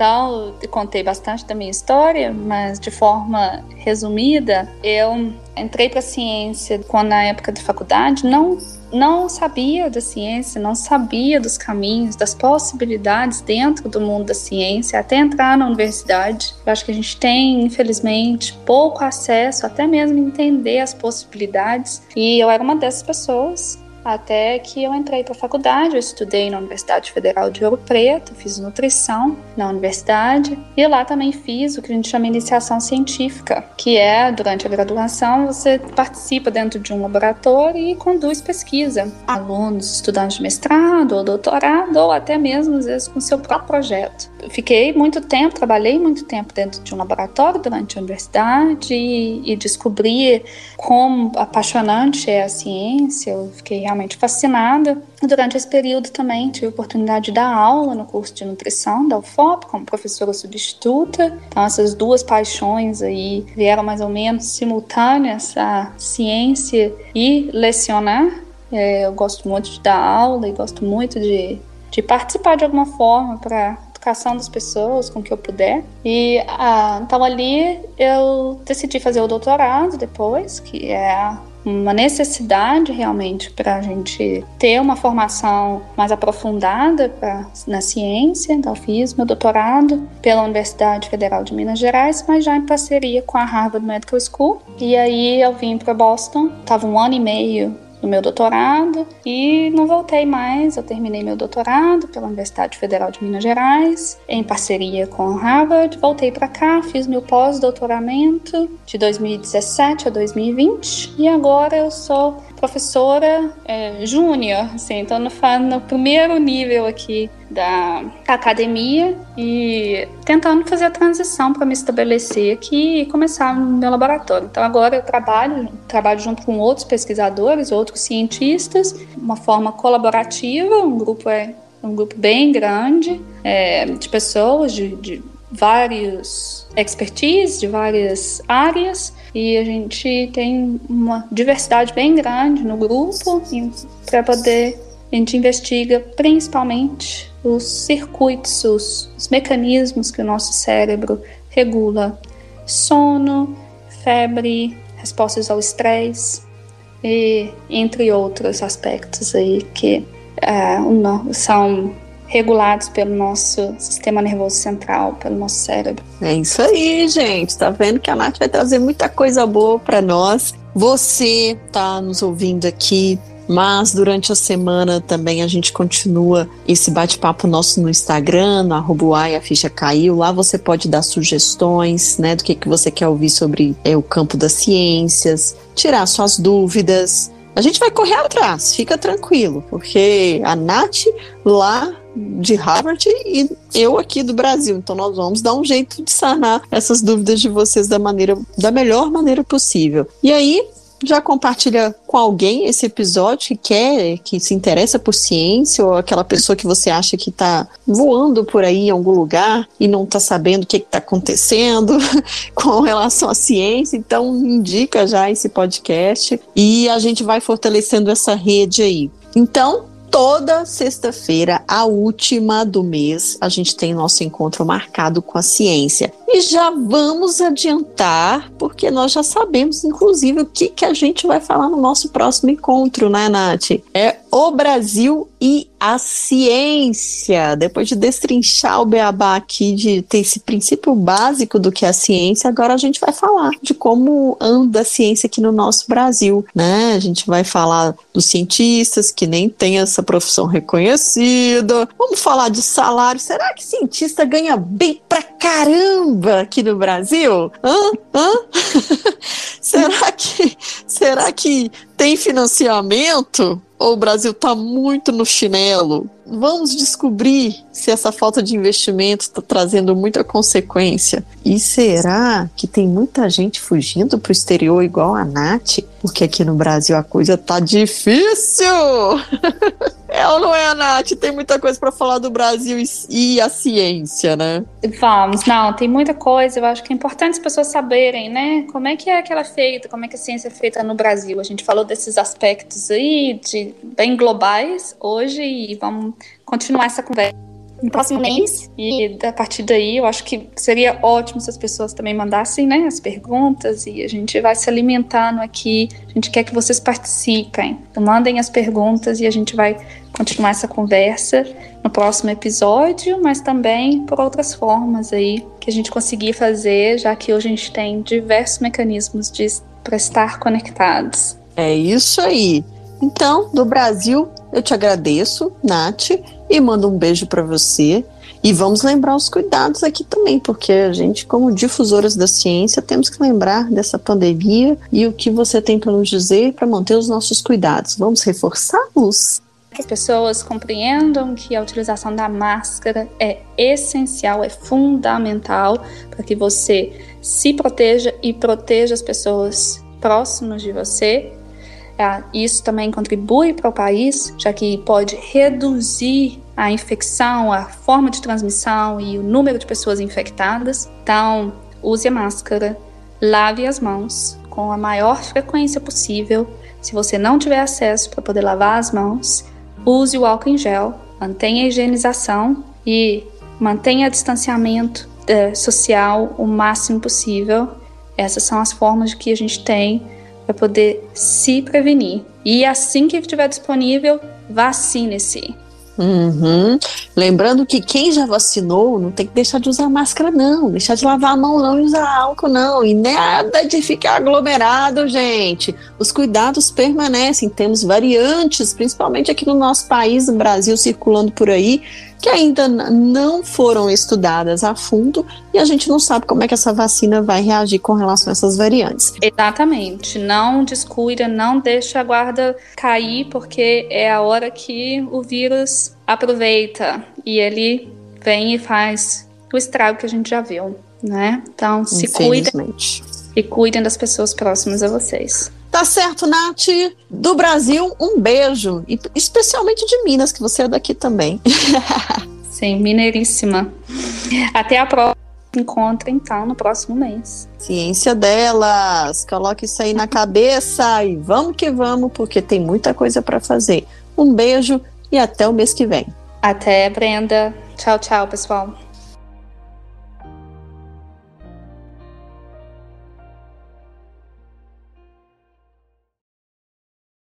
Eu contei bastante da minha história, mas de forma resumida, eu entrei para a ciência quando na época da faculdade, não não sabia da ciência, não sabia dos caminhos, das possibilidades dentro do mundo da ciência, até entrar na universidade. Eu acho que a gente tem, infelizmente, pouco acesso, até mesmo entender as possibilidades. E eu era uma dessas pessoas até que eu entrei para a faculdade. Eu estudei na Universidade Federal de Ouro Preto, fiz nutrição na universidade e lá também fiz o que a gente chama de iniciação científica, que é durante a graduação você participa dentro de um laboratório e conduz pesquisa. Alunos, estudantes de mestrado ou doutorado ou até mesmo às vezes com seu próprio projeto. Fiquei muito tempo, trabalhei muito tempo dentro de um laboratório durante a universidade e, e descobri como apaixonante é a ciência. Eu fiquei realmente fascinada. Durante esse período também tive a oportunidade de dar aula no curso de nutrição da UFOP como professora substituta. Então essas duas paixões aí vieram mais ou menos simultâneas, a ciência e lecionar. É, eu gosto muito de dar aula e gosto muito de, de participar de alguma forma para educação das pessoas com que eu puder. E ah, então ali eu decidi fazer o doutorado depois, que é uma necessidade realmente para a gente ter uma formação mais aprofundada pra, na ciência. Então, fiz meu doutorado pela Universidade Federal de Minas Gerais, mas já em parceria com a Harvard Medical School. E aí eu vim para Boston, estava um ano e meio no meu doutorado e não voltei mais. Eu terminei meu doutorado pela Universidade Federal de Minas Gerais, em parceria com Harvard. Voltei para cá, fiz meu pós-doutoramento de 2017 a 2020 e agora eu sou professora é, júnior, assim, então no, no primeiro nível aqui da academia e tentando fazer a transição para me estabelecer aqui e começar no meu laboratório. Então agora eu trabalho, trabalho junto com outros pesquisadores, outros cientistas, uma forma colaborativa, um grupo é um grupo bem grande é, de pessoas de, de vários expertise, de várias áreas, e a gente tem uma diversidade bem grande no grupo para poder a gente investiga principalmente os circuitos, os, os, mecanismos que o nosso cérebro regula. Sono, febre, respostas ao estresse e entre outros aspectos aí que é, são regulados pelo nosso sistema nervoso central, pelo nosso cérebro. É isso aí, gente. Tá vendo que a Nath vai trazer muita coisa boa para nós. Você tá nos ouvindo aqui, mas durante a semana também a gente continua esse bate-papo nosso no Instagram, no arroba a ficha caiu. Lá você pode dar sugestões, né, do que, que você quer ouvir sobre é, o campo das ciências, tirar suas dúvidas. A gente vai correr atrás, fica tranquilo, porque a Nath lá de Harvard e eu aqui do Brasil. Então nós vamos dar um jeito de sanar essas dúvidas de vocês da maneira da melhor maneira possível. E aí, já compartilha com alguém esse episódio que quer, que se interessa por ciência, ou aquela pessoa que você acha que está voando por aí em algum lugar e não está sabendo o que está acontecendo com relação à ciência. Então, indica já esse podcast e a gente vai fortalecendo essa rede aí. Então, toda sexta-feira, a última do mês, a gente tem nosso encontro marcado com a ciência. E já vamos adiantar, porque nós já sabemos, inclusive, o que, que a gente vai falar no nosso próximo encontro, né, Nath? É o Brasil e a ciência. Depois de destrinchar o beabá aqui, de ter esse princípio básico do que é a ciência, agora a gente vai falar de como anda a ciência aqui no nosso Brasil, né? A gente vai falar dos cientistas que nem têm essa profissão reconhecida. Vamos falar de salário. Será que cientista ganha bem pra caramba aqui no Brasil? Hã? Hã? será que será que Tem financiamento? Ou o Brasil está muito no chinelo? Vamos descobrir se essa falta de investimento está trazendo muita consequência. E será que tem muita gente fugindo para o exterior igual a Nath? Porque aqui no Brasil a coisa tá difícil! é ou não é, Nath? Tem muita coisa para falar do Brasil e, a ciência, né? Vamos, não, tem muita coisa. Eu acho que é importante as pessoas saberem, né? Como é que é que ela é feita, como é que a ciência é feita no Brasil. A gente falou desses aspectos aí, de bem globais hoje, e vamos continuar essa conversa no próximo mês. E a partir daí, eu acho que seria ótimo se as pessoas também mandassem né, as perguntas e a gente vai se alimentando aqui. A gente quer que vocês participem. Então, mandem as perguntas e a gente vai continuar essa conversa no próximo episódio, mas também por outras formas aí que a gente conseguir fazer, já que hoje a gente tem diversos mecanismos de para estar conectados. É isso aí. Então, do Brasil, eu te agradeço, Nath, e mando um beijo para você. E vamos lembrar os cuidados aqui também, porque a gente, como difusoras da ciência, temos que lembrar dessa pandemia e o que você tem para nos dizer para manter os nossos cuidados. Vamos reforçá-los? Que as pessoas compreendam que a utilização da máscara é essencial, é fundamental para que você se proteja e proteja as pessoas próximas de você é, isso também contribui para o país, já que pode reduzir a infecção, a forma de transmissão e o número de pessoas infectadas. Então, use a máscara, lave as mãos com a maior frequência possível. Se você não tiver acesso para poder lavar as mãos, use o álcool em gel, mantenha a higienização e mantenha o distanciamento é, social o máximo possível. Essas são as formas que a gente tem para poder se prevenir. E assim que estiver disponível, vacine-se. Uhum. Lembrando que quem já vacinou não tem que deixar de usar máscara, não, deixar de lavar a mão, não e usar álcool, não, e nada de ficar aglomerado, gente. Os cuidados permanecem, temos variantes, principalmente aqui no nosso país, no Brasil, circulando por aí, que ainda não foram estudadas a fundo e a gente não sabe como é que essa vacina vai reagir com relação a essas variantes. Exatamente. Não descuida, não deixa a guarda cair, porque é a hora que o vírus aproveita e ele vem e faz o estrago que a gente já viu, né? Então, se cuidem e cuidem das pessoas próximas a vocês. Tá certo, Nath? Do Brasil, um beijo. E especialmente de Minas, que você é daqui também. Sim, mineiríssima. Até a próxima encontro, então, no próximo mês. Ciência delas. Coloque isso aí na cabeça e vamos que vamos, porque tem muita coisa para fazer. Um beijo e até o mês que vem. Até, Brenda. Tchau, tchau, pessoal.